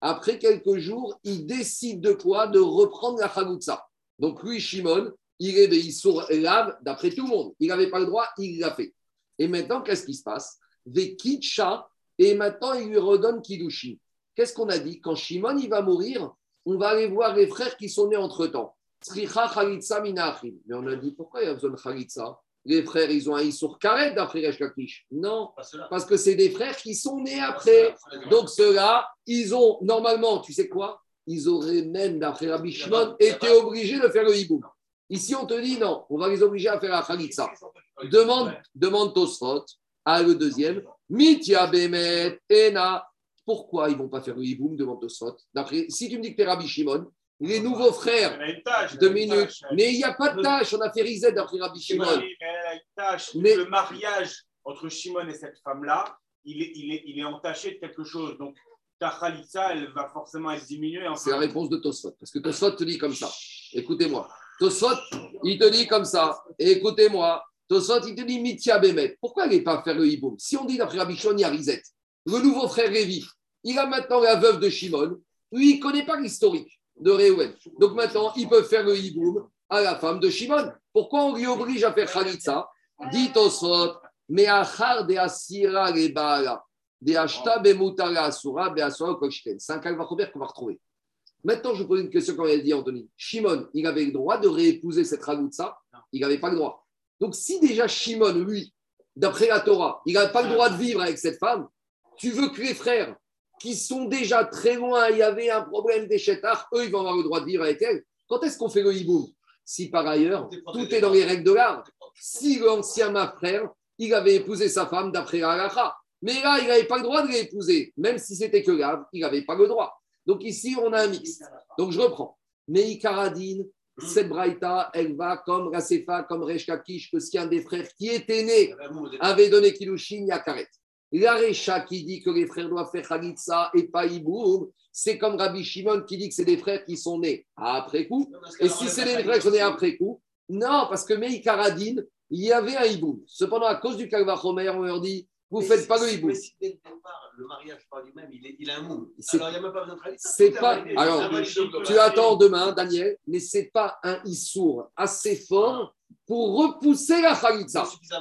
Après quelques jours, il décide de quoi? De reprendre la Khalitsa. Donc, lui, Shimon, il est Beissour lave d'après tout le monde. Il n'avait pas le droit, il l'a fait. Et maintenant, qu'est-ce qui se passe? Vekitcha, et maintenant, il lui redonne Kiddushin. Qu'est-ce qu'on a dit? Quand Shimon il va mourir, on va aller voir les frères qui sont nés entre-temps. Mais on a dit pourquoi il y a besoin de Khalitsa Les frères, ils ont un Issour Karet d'après Resh Lakish. Non, parce que c'est des frères qui sont nés après. Donc ceux-là, ils ont normalement, tu sais quoi? Ils auraient même, d'après Rabbi Shimon, été obligés de faire le hiboum. Ici, on te dit non, on va les obliger à faire la Khalitsa. Demande, demande Tosfot à le deuxième. Mitya Bemet Ena. Pourquoi ils ne vont pas faire le hiboum? Demande Tosfot. D'après, si tu me dis que tu es Rabbi Shimon, les nouveaux frères, tâche. tâche. Mais il n'y a pas de tâche. On a fait Rizet d'après Rabbi Shimon. mais Le mariage entre Shimon et cette femme-là, il est, il, est, il est entaché de quelque chose. Donc, ta khalitsa, elle va forcément être diminuée. C'est la réponse de Tosfot. Parce que Tosfot te dit comme ça. Écoutez-moi. Tosfot, il te dit comme ça. Écoutez-moi. Tosfot, il te dit Mitia Bemet. Pourquoi il n'est pas faire le hiboum? Si on dit d'après Rabbi Shimon, il y a Rizet. Le nouveau frère Révi, il a maintenant la veuve de Shimon. Lui, il ne connaît pas l'historique de. Donc maintenant, il peut faire le hiboum à la femme de Shimon. Pourquoi on lui oblige à faire Khalitsa? Dit Tosfot, mais achar de asira le baala, de ashta bemutara asura beasura koshken. C'est un calvachomer qu'on va retrouver. Maintenant, je vous pose une question comme elle dit Anthony. Shimon, il avait le droit de réépouser cette Ragutsa Il n'avait pas le droit. Donc, si déjà Shimon, lui, d'après la Torah, il n'avait pas le droit de vivre avec cette femme, tu veux que les frères qui sont déjà très loin, il y avait un problème des chétards, eux, ils vont avoir le droit de vivre avec elle. Quand est-ce qu'on fait le hiboum Si par ailleurs, tout est dans les règles de l'art. Si l'ancien ma frère, il avait épousé sa femme d'après la halakha, mais là, il n'avait pas le droit de l'épouser, même si c'était que grave, il n'avait pas le droit. Donc ici, on a un mix. Donc je reprends. Mais Ikaradine, cette braïta, elle va comme Rasefa, comme Resh Kakish, que si un des frères qui était né avait donné Kilushin, il y a Karet. La Recha qui dit que les frères doivent faire Khalitsa et pas Iboum, c'est comme Rabbi Shimon qui dit que c'est des frères qui sont nés après coup. Et si c'est des frères qui sont nés après coup, non, parce que Meikaradine, il y avait un Iboum. Cependant, à cause du Kalvachomer, on leur dit, vous ne faites pas le Iboum. Mais si le mariage par lui-même, il, est- il a un moule. C'est- Alors, il n'y a même pas besoin de. C'est pas. validé. Alors, C'est tu attends demain, Daniel, mais ce n'est pas un Issour assez fort pour repousser la Khalitsa. C'est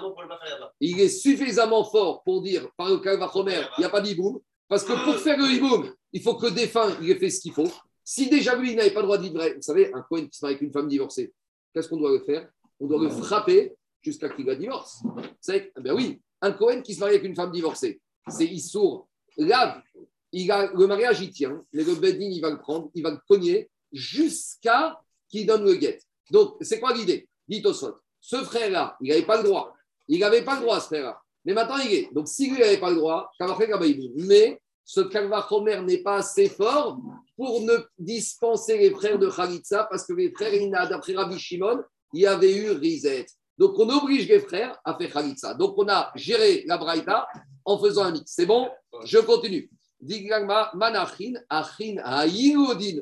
il est suffisamment fort pour dire par le Kalvachomer, il n'y a pas d'Iboum, parce que pour faire le Iboum, il faut que le défunt il ait fait ce qu'il faut. Si déjà lui, il n'avait pas le droit de vivre, vous savez, un Cohen qui se marie avec une femme divorcée, qu'est-ce qu'on doit le faire? On doit le frapper jusqu'à qu'il la divorce. Savez, eh ben oui, un Cohen qui se marie avec une femme divorcée, c'est Issour, lave, il a, le mariage il tient, mais le Bedin il va le prendre, il va le cogner jusqu'à qu'il donne le guet. Donc, c'est quoi l'idée? Dit au ce frère-là, il n'avait pas le droit. Il n'avait pas le droit, ce frère-là. Mais maintenant, il est. Donc, si lui n'avait pas le droit, mais ce Kalvachomer n'est pas assez fort pour ne dispenser les frères de Khalitsa, parce que les frères, d'après Rabbi Shimon, il y avait eu Rizet. Donc, on oblige les frères à faire Khalitsa. Donc, on a géré la Braïta en faisant un mix. C'est bon? Je continue. Manachin, Achin,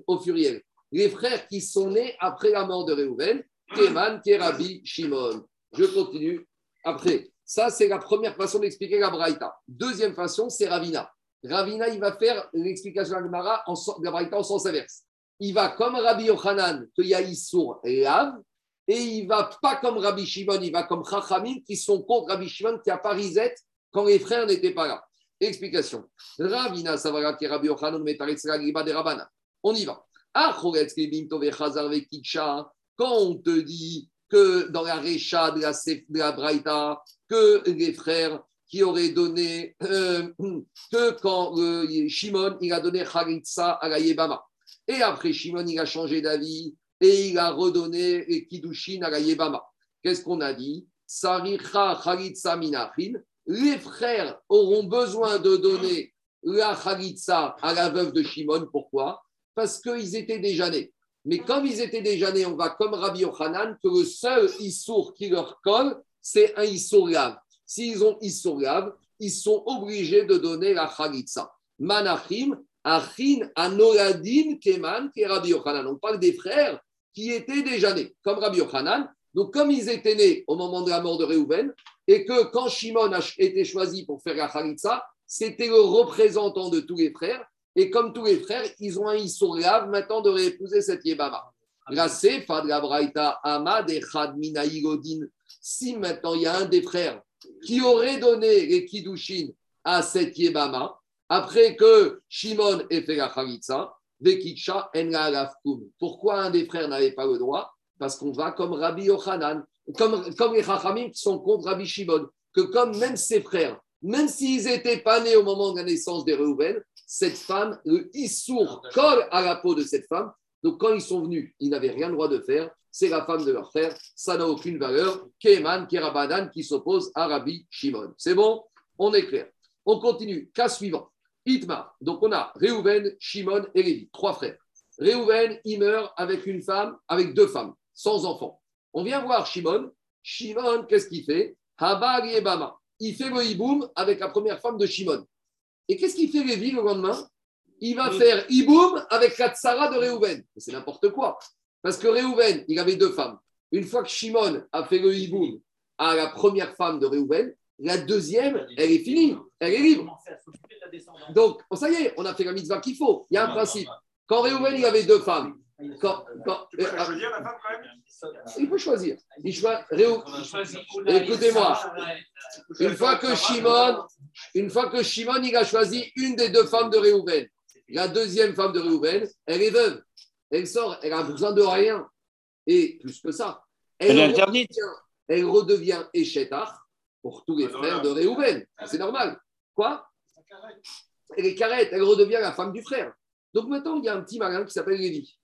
au furiel. Les frères qui sont nés après la mort de Réhouven, Keman, Kerabi, Shimon. Je continue. Après, ça, c'est la première façon d'expliquer la Braïta. Deuxième façon, c'est Ravina. Ravina, il va faire l'explication de la de Braïta en sens inverse. Il va comme Rabbi Yochanan, qu'il y a Issour Lav, et il va pas comme Rabbi Shimon, il va comme Chachamim, qui sont contre Rabbi Shimon, qui a pas Rizet quand les frères n'étaient pas là. Explication. Ravina, qui est Rabbi Yochanan, Ragiba, des Rabbanan. On y va. Quand on te dit que dans la Recha de la, de la Braïta, que les frères qui auraient donné, euh, que quand euh, Shimon, il a donné Charitza à la Yebama. Et après, Shimon, il a changé d'avis et il a redonné les Kiddushin à la Yebama. Qu'est-ce qu'on a dit? Saricha Minachin. Les frères auront besoin de donner la Charitza à la veuve de Shimon. Pourquoi? Parce qu'ils étaient déjà nés. Mais comme ils étaient déjà nés, on va comme Rabbi Yochanan, que le seul Issour qui leur colle, c'est un Issour Lav. S'ils ont Issour Lav, ils sont obligés de donner la Chalitza. Manachim, Achin, Anoladin, Keman, qui est Rabbi Yochanan. On parle des frères qui étaient déjà nés, comme Rabbi Yochanan. Donc, comme ils étaient nés au moment de la mort de Réhouven, et que quand Shimon a été choisi pour faire la Chalitza, c'était le représentant de tous les frères. Et comme tous les frères, ils ont un maintenant de réépouser cette Minaïgodin. Si maintenant il y a un des frères qui aurait donné les Kiddushin à cette Yébama, après que Shimon ait fait la Chalitza, Vekitcha en. Pourquoi un des frères n'avait pas le droit? Parce qu'on va comme Rabbi Yochanan, comme, comme les Chachamim qui sont contre Rabbi Shimon, que comme même ses frères, même s'ils n'étaient pas nés au moment de la naissance des Reuven, cette femme, le Issour colle à la peau de cette femme. Donc quand ils sont venus, ils n'avaient rien le droit de faire. C'est la femme de leur frère. Ça n'a aucune valeur. Keman, Kerabadan qui s'oppose à Rabbi Shimon. C'est bon? On est clair. On continue. Cas suivant. Itmar. Donc on a Reuven, Shimon et Lévi. Trois frères. Reuven, il meurt avec une femme, avec deux femmes, sans enfants. On vient voir Shimon. Shimon, qu'est-ce qu'il fait? Habag et Bama. Il fait le hiboum avec la première femme de Shimon. Et qu'est-ce qu'il fait Lévi le lendemain? Il va faire hiboum avec la tsara de Reuven. C'est n'importe quoi. Parce que Reuven, il avait deux femmes. Une fois que Shimon a fait le hiboum à la première femme de Reuven, la deuxième, elle est finie. Elle est libre. Donc, ça y est, on a fait la mitzvah qu'il faut. Il y a un principe. Quand Reuven, il avait deux femmes, quand, quand- Tu peux euh, la choisir, la femme, quand même il peut choisir. Il choi- Réou- Écoutez-moi. Une fois que Shimon, une fois que Shimon, il a choisi une des deux femmes de Réhouven, la deuxième femme de Réhouven, elle est veuve. Elle sort, elle a besoin de rien. Et plus que ça, Elle est interdite. redevient, elle redevient pour tous les frères de Réhouven. C'est normal. Quoi? Elle est carrette, elle redevient la femme du frère. Donc maintenant, il y a un petit malin qui s'appelle Lévi.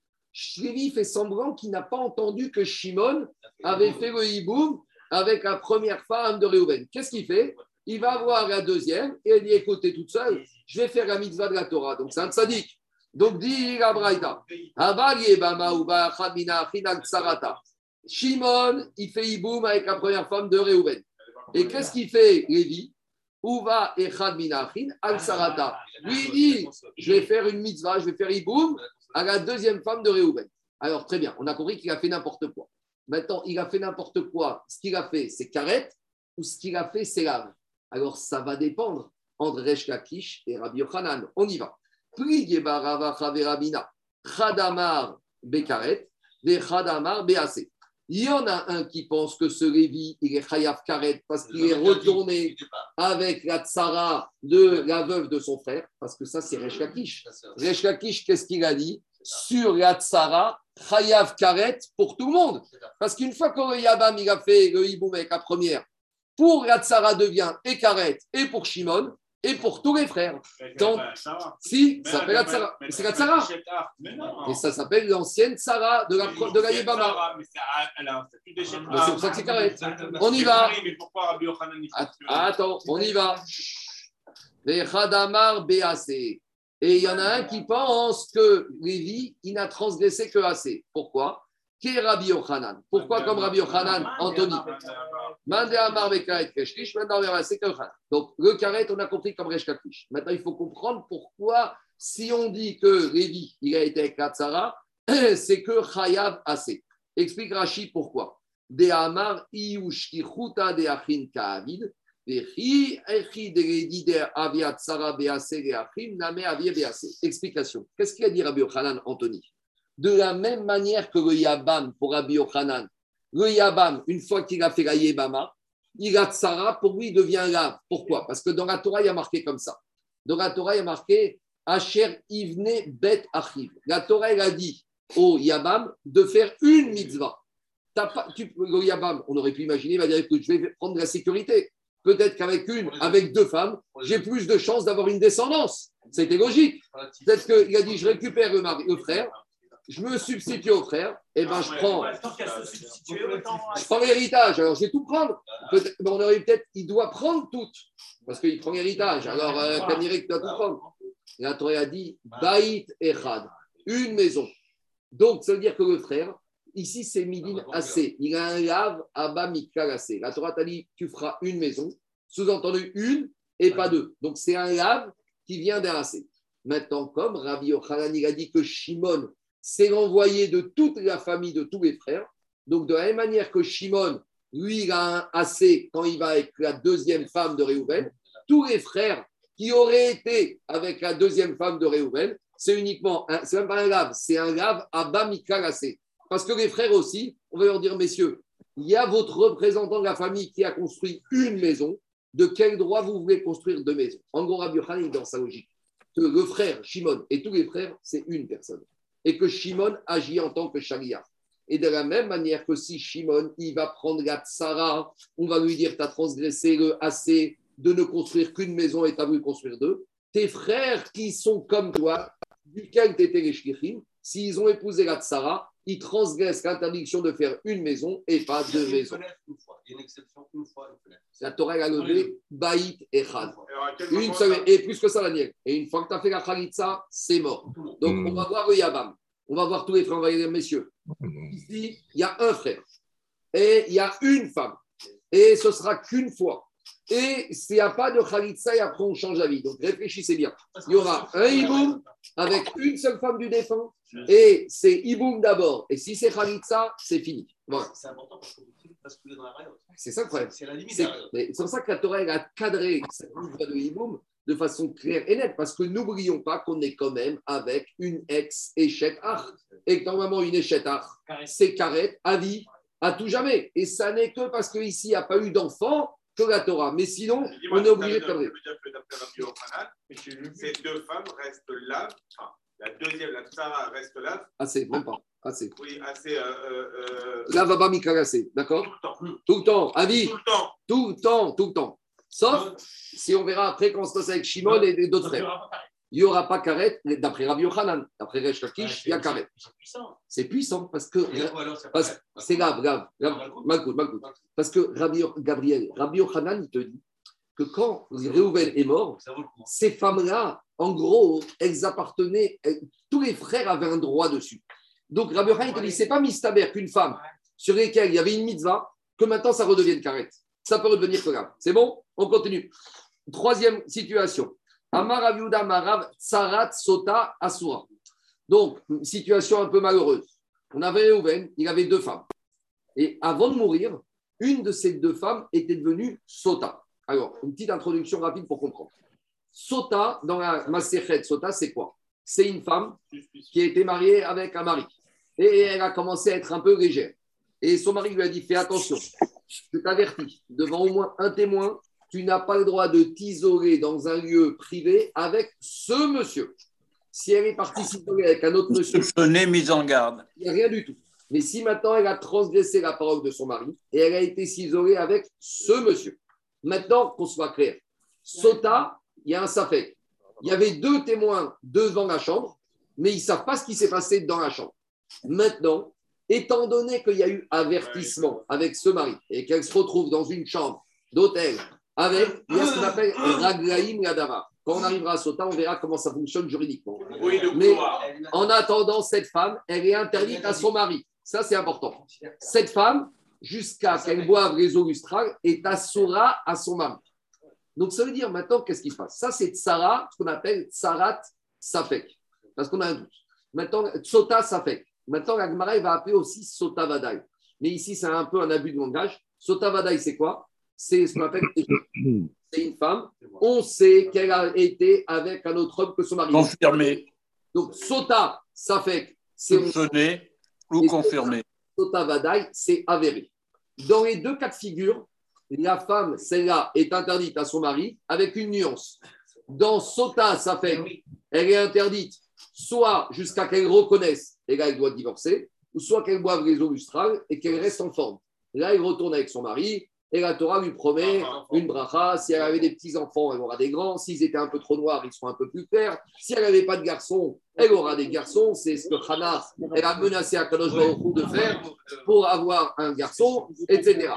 Lévi fait semblant qu'il n'a pas entendu que Shimon avait fait le hiboum avec la première femme de Réhouven. Qu'est-ce qu'il fait? Il va voir la deuxième et elle dit écoutez, toute seule, je vais faire la mitzvah de la Torah. Donc c'est un tzaddik. Donc dit la Braïta. Shimon, il fait hiboum avec la première femme de Réhouven. Et qu'est-ce qu'il fait, Lévi? Uva Echad Minachin Al Sarata. Lui, il dit je vais faire une mitzvah, je vais faire hiboum à la deuxième femme de Réhouven. Alors, très bien, on a compris qu'il a fait n'importe quoi. Maintenant, il a fait n'importe quoi. Ce qu'il a fait, c'est carrette ou ce qu'il a fait, c'est lave. Alors, ça va dépendre entre Resh Lakish et Rabbi Yochanan. On y va. Chadamar Bekaret, Chadamar Bease. Il y en a un qui pense que ce Lévi, il est Chayav Karet parce qu'il est retourné avec la tsara de la veuve de son frère, parce que ça, c'est Resh Lakish. Resh Lakish, qu'est-ce qu'il a dit Sur la tsara, Karet pour tout le monde. Parce qu'une fois que le Yabam il a fait le hiboum avec la première, pour la tsara devient et Karet, et pour Shimon, et pour tous les frères. Ça va. Si, ça s'appelle la mais- C'est la tsara. Et ça s'appelle l'ancienne tsara de la, de la Yebama. Tsara, Mais ça- elle a un statut d'échec. Mais c'est pour ça que c'est Karet. On y va. Attends, on y va. Les Khadamar BAC. Et il y en a un qui pense que Lévi, il n'a transgressé que assez. Pourquoi? Qui est Rabbi Yochanan? Pourquoi comme Rabbi Yochanan, Anthony? Donc le karet, on a compris comme Resh Kakish. Maintenant, il faut comprendre pourquoi, si on dit que Lévi, il a été avec la Tzara, c'est que Chayav assez. Explique Rashi pourquoi. De Amar de Achin Kaavid. Explication. Qu'est-ce qu'il a dit Rabbi Yochanan, Anthony? De la même manière que le Yabam pour Rabbi Yochanan, le Yabam, une fois qu'il a fait la Yebama, il a Tsara, pour lui, il devient lave. Pourquoi? Parce que dans la Torah, il y a marqué comme ça. Dans la Torah, il y a marqué Asher Ivne Bet Achiv. La Torah, elle a dit au Yabam de faire une mitzvah. Pas, tu, le Yabam, on aurait pu imaginer, il va dire écoute, je vais prendre la sécurité. Peut-être qu'avec une, avec deux femmes, j'ai plus de chances d'avoir une descendance. C'était logique. Peut-être qu'il a dit je récupère le, mari, le frère, je me substitue au frère, et ben je prends. Je prends l'héritage, alors je vais tout prendre. Mais on aurait peut-être, il doit prendre tout, parce qu'il prend l'héritage. Alors, euh, Kanirek doit tout prendre. Et la Torah a dit Baït Echad, une maison. Donc, ça veut dire que le frère, ici, c'est Midin assez. Il a un lave Abba assez. La Torah t'a dit tu feras une maison, sous-entendu une et pas deux. Donc, c'est un lave qui vient d'un assez. Maintenant, comme Rabbi Yochanan, il a dit que Shimon, c'est l'envoyé de toute la famille de tous les frères. Donc, de la même manière que Shimon, lui, il a un assez quand il va avec la deuxième femme de Réhouven, tous les frères qui auraient été avec la deuxième femme de Réhouven, c'est uniquement, un- c'est un lave, c'est un lave Abba Mikal assez. Parce que les frères aussi, on va leur dire, messieurs, il y a votre représentant de la famille qui a construit une maison. De quel droit vous voulez construire deux maisons? En gros, Rabbi dans sa logique. que le frère Shimon et tous les frères, c'est une personne. Et que Shimon agit en tant que chariard. Et de la même manière que si Shimon, il va prendre la tsara, on va lui dire, tu as transgressé le assez de ne construire qu'une maison et tu as voulu construire deux. Tes frères qui sont comme toi, duquel tu étais les s'ils ont épousé la tsara, ils transgressent l'interdiction de faire une maison et pas deux Il maisons. Il y a une exception une fois, une. La Torah a levé Baït et quel Une seule, et plus que ça, Daniel. Et une fois que tu as fait la Khalitsa, c'est mort. Donc, Hmm. on va voir le Yabam. On va voir tous les frères, on va dire, messieurs. Ici, il y a un frère. Et il y a une femme. Et ce sera qu'une fois. Et s'il n'y a pas de Khalitsa, et après on change d'avis. Donc, réfléchissez bien. Il y aura un hiboum avec une seule femme du défunt. Et c'est hiboum d'abord. Et si c'est Khalitsa, c'est fini. Voilà. C'est important parce peut basculer dans la. C'est ça le problème. C'est la limite C'est pour ça que la Torah elle a cadré cette mitzvah de Hiboum de façon claire et nette, parce que n'oublions pas qu'on est quand même avec une ex-échec ach. Et que normalement, une échec ach, c'est carré à vie, à tout jamais. Et ça n'est que parce qu'ici, il n'y a pas eu d'enfant que la Torah. Mais sinon, on est obligé de Yochanan, ces deux femmes restent là. Enfin, la deuxième, la Tsara, reste là. Assez, même pas. Assez. Oui, assez. Euh, euh, euh, Là, va d'accord? Le temps. Tout le temps, à vie, Tout le temps. tout le temps, tout le temps. Sauf si on verra après quand se passe avec Shimon et d'autres frères. Il n'y aura pas Karet, d'après Rabbi Yochanan. D'après Resh Lakish, il y a Karet. C'est puissant. C'est puissant parce que c'est grave, grave. Parce que Rabbi, Gabriel, Rabbi Yochanan, il te dit que quand Réhouven est mort, coup. ces femmes-là, en gros, elles appartenaient, tous les frères avaient un droit dessus. Donc Rabbi Yochanan, il te dit, c'est pas mistaber qu'une femme sur laquelle il y avait une mitzvah, que maintenant ça redevienne carré. Ça peut redevenir grave. C'est bon? On continue. Troisième situation. Amar Marav Tsarat Sota Asura. Donc, une situation un peu malheureuse. On avait Réhouven, il avait deux femmes. Et avant de mourir, une de ces deux femmes était devenue Sota. Alors, une petite introduction rapide pour comprendre. Sota, dans la Maserhet Sota, c'est quoi? C'est une femme qui a été mariée avec un mari. Et elle a commencé à être un peu légère. Et son mari lui a dit Fais attention, je t'avertis, devant au moins un témoin, tu n'as pas le droit de t'isoler dans un lieu privé avec ce monsieur. Si elle est partie s'isoler avec un autre monsieur, Soupçonné, mise en garde. il n'y a rien du tout. Mais si maintenant elle a transgressé la parole de son mari et elle a été s'isoler avec ce monsieur, maintenant qu'on soit clair, Sota, il y a un safek. Il y avait deux témoins devant la chambre, mais ils ne savent pas ce qui s'est passé dans la chambre. Maintenant, étant donné qu'il y a eu avertissement avec ce mari et qu'elle se retrouve dans une chambre d'hôtel avec, il y a ce qu'on appelle Raglaïm Yadava. Quand on arrivera à Sota, on verra comment ça fonctionne juridiquement. Mais-. En attendant, cette femme, elle est interdite à son mari. Ça, c'est important. Cette femme, jusqu'à qu'elle boive les eaux lustrales, est assoura à son mari. Donc, ça veut dire maintenant, qu'est-ce qui se passe? Ça, c'est Tsara, ce qu'on appelle Tsarat Safek. Parce qu'on a un doute. Maintenant, Sota Safek. Maintenant, la va appeler aussi Sota Vadaï. Mais ici, c'est un peu un abus de langage. Sota Vadaï, c'est quoi? C'est ce qu'on appelle. C'est une femme. On sait qu'elle a été avec un autre homme que son mari. Confirmé, Donc, Sota Safek, c'est soupçonné ou confirmé. Sota Vadaï, c'est avéré. Dans les deux cas de figure, la femme, celle-là, est interdite à son mari avec une nuance. Dans Sota Safek, elle est interdite soit jusqu'à qu'elle reconnaisse, et là, elle doit divorcer, ou soit qu'elle boive les eaux lustrales et qu'elle reste en forme. Là, elle retourne avec son mari, et la Torah lui promet une bracha. Si elle avait des petits-enfants, elle aura des grands. S'ils étaient un peu trop noirs, ils seront un peu plus clairs. Si elle n'avait pas de garçons, elle aura des garçons. C'est ce que Hannah, elle a menacé à Kadosh Baruch de faire pour avoir un garçon, etc.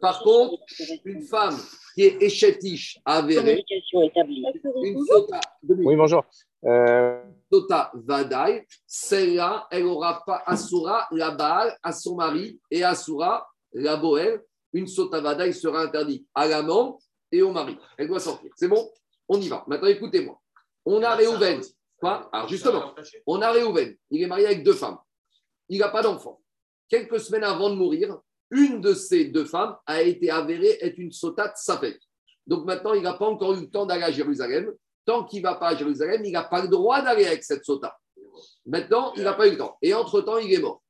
Par contre, une femme qui est échetiche avérée, une sota, Oui, bonjour. Euh, sota vadaï, celle-là, elle n'aura pas Asura, la Baal, à son mari, et Asura, la Boël, une sota vadaï sera interdite à l'amant et au mari. Elle doit sortir. C'est bon? On y va. Maintenant, écoutez-moi. On a Réhouven. Quoi? Alors, justement, on a Réhouven. Il est marié avec deux femmes. Il n'a pas d'enfant. Quelques semaines avant de mourir, une de ces deux femmes a été avérée être une sotate sapek. Donc maintenant, il n'a pas encore eu le temps d'aller à Jérusalem. Tant qu'il ne va pas à Jérusalem, il n'a pas le droit d'aller avec cette sota. Maintenant, il n'a pas eu le temps. Et entre-temps, il est mort.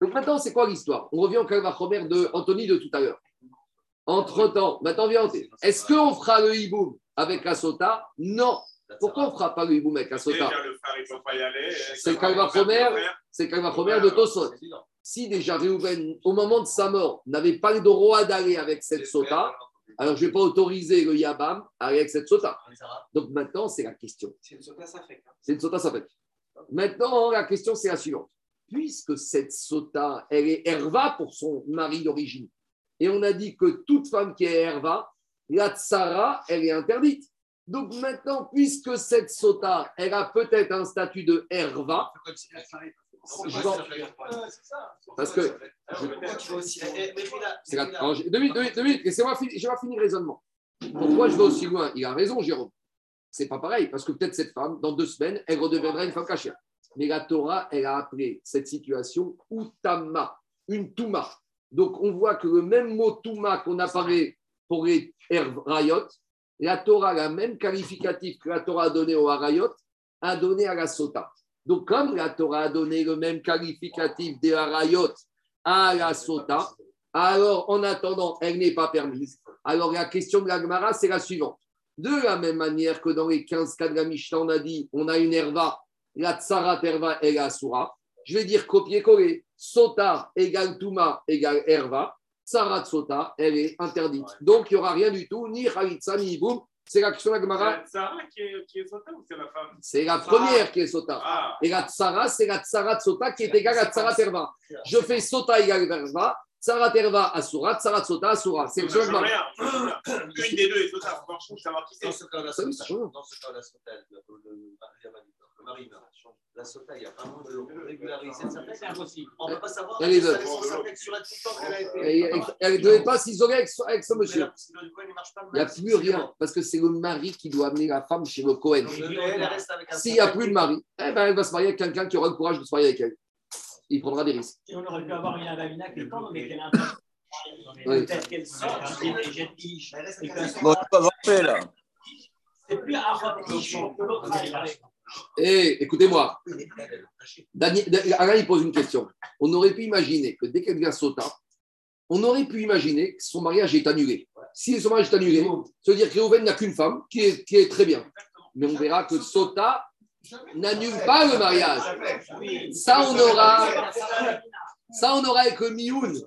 Donc maintenant, c'est quoi l'histoire? On revient au Kalvachomer de Anthony de tout à l'heure. Entre-temps, maintenant, viens. Est-ce qu'on fera le hiboum avec la sota Non. Pourquoi on ne fera pas le hiboum avec la sota le. C'est le le frère, C'est première de Tosot. Si déjà Réhouven, au moment de sa mort, n'avait pas le droit d'aller avec cette sota, alors je ne vais pas autoriser le Yabam à aller avec cette sota. Donc maintenant, c'est la question. C'est une sota, ça fait. C'est une sota, ça fait. Maintenant, la question, c'est la suivante. Puisque cette sota, elle est herva pour son mari d'origine, et on a dit que toute femme qui est herva, la tsara, elle est interdite. Donc maintenant, puisque cette sota, elle a peut-être un statut de herva. Parce que- deux minutes, deux minutes, laissez-moi finir, je vais finir le raisonnement. Pourquoi je vais aussi loin Il a raison, Jérôme. C'est pas pareil, parce que peut-être cette femme, dans deux semaines, elle redeviendra une femme cachère. Mais la Torah, elle a appelé cette situation Utama, une Touma. Donc on voit que le même mot Touma qu'on a parlé pour les Rayot, la Torah, la même qualificatif que la Torah a donné au Harayot, a donné à la Sota. Donc comme la Torah a donné le même qualificatif des Harayot à la Sota, alors en attendant, elle n'est pas permise. Alors la question de la Gemara, c'est la suivante. De la même manière que dans les 15 cas de la Mishnah, on a dit on a une herva, la tsara herva et la asura. Je vais dire copier-coller. Sota égale Touma égale herva. Tsara sota, elle est interdite. Donc il n'y aura rien du tout, ni Khalitsa, ni Iboum. C'est la question de la Gemara. C'est Sarah qui est, qui est sauté ou c'est la femme C'est la première qui est sota. Ah, Et la tsara, c'est la tsara sota qui est égale à tsara terva. Je fais sota égale herva, tsara terva asura, tsara sota asura. C'est le seul. Une des deux est sauté, faut savoir qui Dans c'est. la sota, dans ce cas, la sota, meurt. La sota, il y a un de régulariser sa C'est impossible. On ne peut pas savoir. Elle est ça veuve. laisse son texte sur la tout le temps qu'elle a été. Et Elle ne devait pas s'isoler avec, ce- avec monsieur. Il n'y a plus rien, parce que c'est le mari qui doit amener la femme chez le Cohen. Elle, elle avec S'il n'y a plus de mari, eh ben, elle va se marier avec quelqu'un qui aura le courage de se marier avec elle. Il prendra des risques. Et on aurait pu avoir une Avamina qui est tendre, mais qu'elle a un Oui. Peut-être qu'elle sort. Et que Bon, c'est pas parfait, là. c'est plus un Jettiche que l'autre arrive. Et écoutez-moi, Dani- Da- Alain, il pose une question. On aurait pu imaginer que dès qu'elle devient sota, on aurait pu imaginer que son mariage est annulé. Si son mariage est annulé, ça veut dire que Réhouven n'a qu'une femme, qui est, très bien. Mais on verra que sota n'annule pas le mariage. Ça, on aura, ça, on aura avec mioun.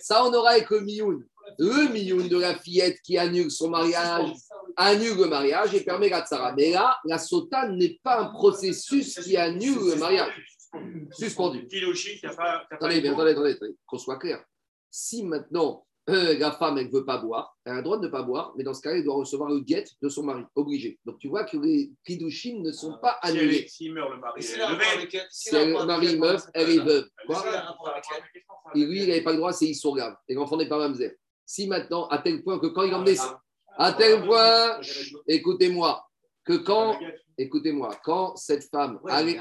Ça, on aura avec mioun. Le mioun de la fillette qui annule son mariage, annule le mariage et permet la tsara. Mais là, la sota n'est pas un processus qui annule le mariage. Suspendu. Attendez, attendez, attendez, attendez, qu'on soit clair. Si maintenant euh, la femme, elle ne veut pas boire, elle a le droit de ne pas boire, mais dans ce cas-là, elle doit recevoir le guet de son mari, obligé. Donc tu vois que les kidouchines ne sont pas annulés. S'il meurt le mari. Si le mari meurt, elle est veuve. Et lui, il n'avait pas le droit, c'est Issourgave. Et l'enfant n'est pas mamzer. Si maintenant, à tel point que quand il emmenait, à tel point, écoutez-moi, que quand, écoutez-moi, quand cette femme allait,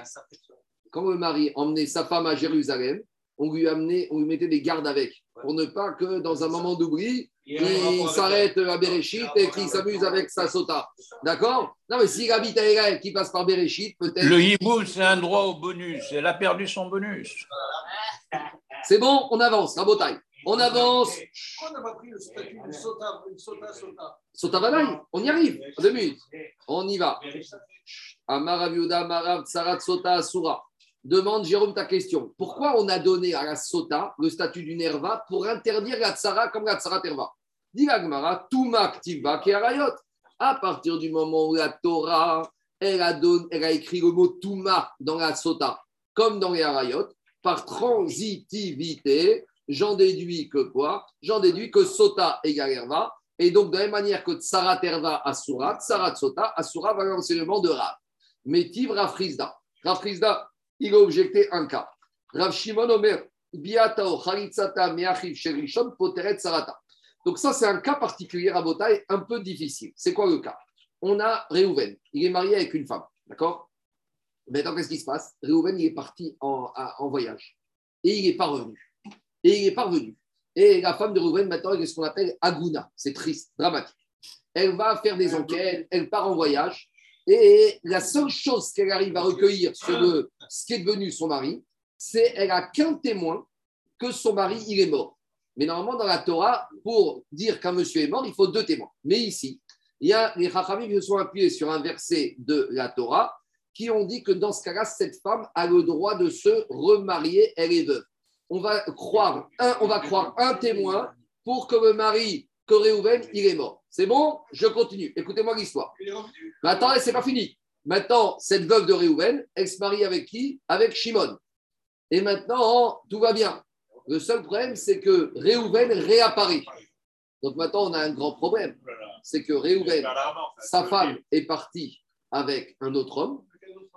quand le mari emmenait sa femme à Jérusalem, on lui amenait, on lui mettait des gardes avec, pour ne pas que dans un moment d'oubli, il s'arrête à Bereshit et qu'il s'amuse avec sa sota. D'accord? Non, mais s'il habite à Israël, qui passe par Bereshit, peut-être. Le hibou, c'est un droit au bonus. Elle a perdu son bonus. C'est bon, on avance, Rabotaille. On avance. Pourquoi on n'a pas pris le statut d'une sota, sota, sota? Sota on y arrive. Deux minutes. On y va. Amaraviuda, Marav, Tsarat, Sota, Asura. Demande Jérôme ta question. Pourquoi on a donné à la Sota le statut d'une Herva pour interdire la Tsara comme la Tsara Terva Dit la Gemara, Tumak Tiva Arayot. À partir du moment où la Torah, elle a, donné, elle a écrit le mot Tuma dans la Sota, comme dans les Arayot, par transitivité, j'en déduis que quoi? J'en déduis que Sota égale Herva. Et donc, de la même manière que Tsara Terva Asura, Tsara Sota, Asura va l'enseignement de Rav. Mais Tiv Rafrizda. Rafrizda, il a objecté un cas. Rav Shimon Omer, Biatao, Meachiv, Sherishon, Poteret, Sarata. Donc, ça, c'est un cas particulier à Botaï, un peu difficile. C'est quoi le cas? On a Réhouven, il est marié avec une femme, d'accord? Maintenant, qu'est-ce qui se passe? Réhouven, il est parti en voyage et il n'est pas revenu. Et il n'est pas revenu. Et la femme de Réhouven, maintenant, est ce qu'on appelle Aguna. C'est triste, dramatique. Elle va faire des enquêtes, elle part en voyage. Et la seule chose qu'elle arrive à recueillir sur ce qui est devenu son mari, c'est elle a qu'un témoin que son mari, il est mort. Mais normalement, dans la Torah, pour dire qu'un monsieur est mort, il faut deux témoins. Mais ici, il Il y a les Chachamim qui se sont appuyés sur un verset de la Torah qui ont dit que dans ce cas-là, cette femme a le droit de se remarier, elle est veuve. On va croire un, on va croire un témoin pour que le mari que Réhouven, il est mort. C'est bon? Je continue. Écoutez-moi l'histoire. Maintenant, c'est pas fini. Maintenant, cette veuve de Réhouven, elle se marie avec qui? Avec Shimon. Et maintenant, tout va bien. Le seul problème, c'est que Réhouven réapparaît. Donc maintenant, on a un grand problème. C'est que Réhouven, sa femme, est partie avec un autre homme.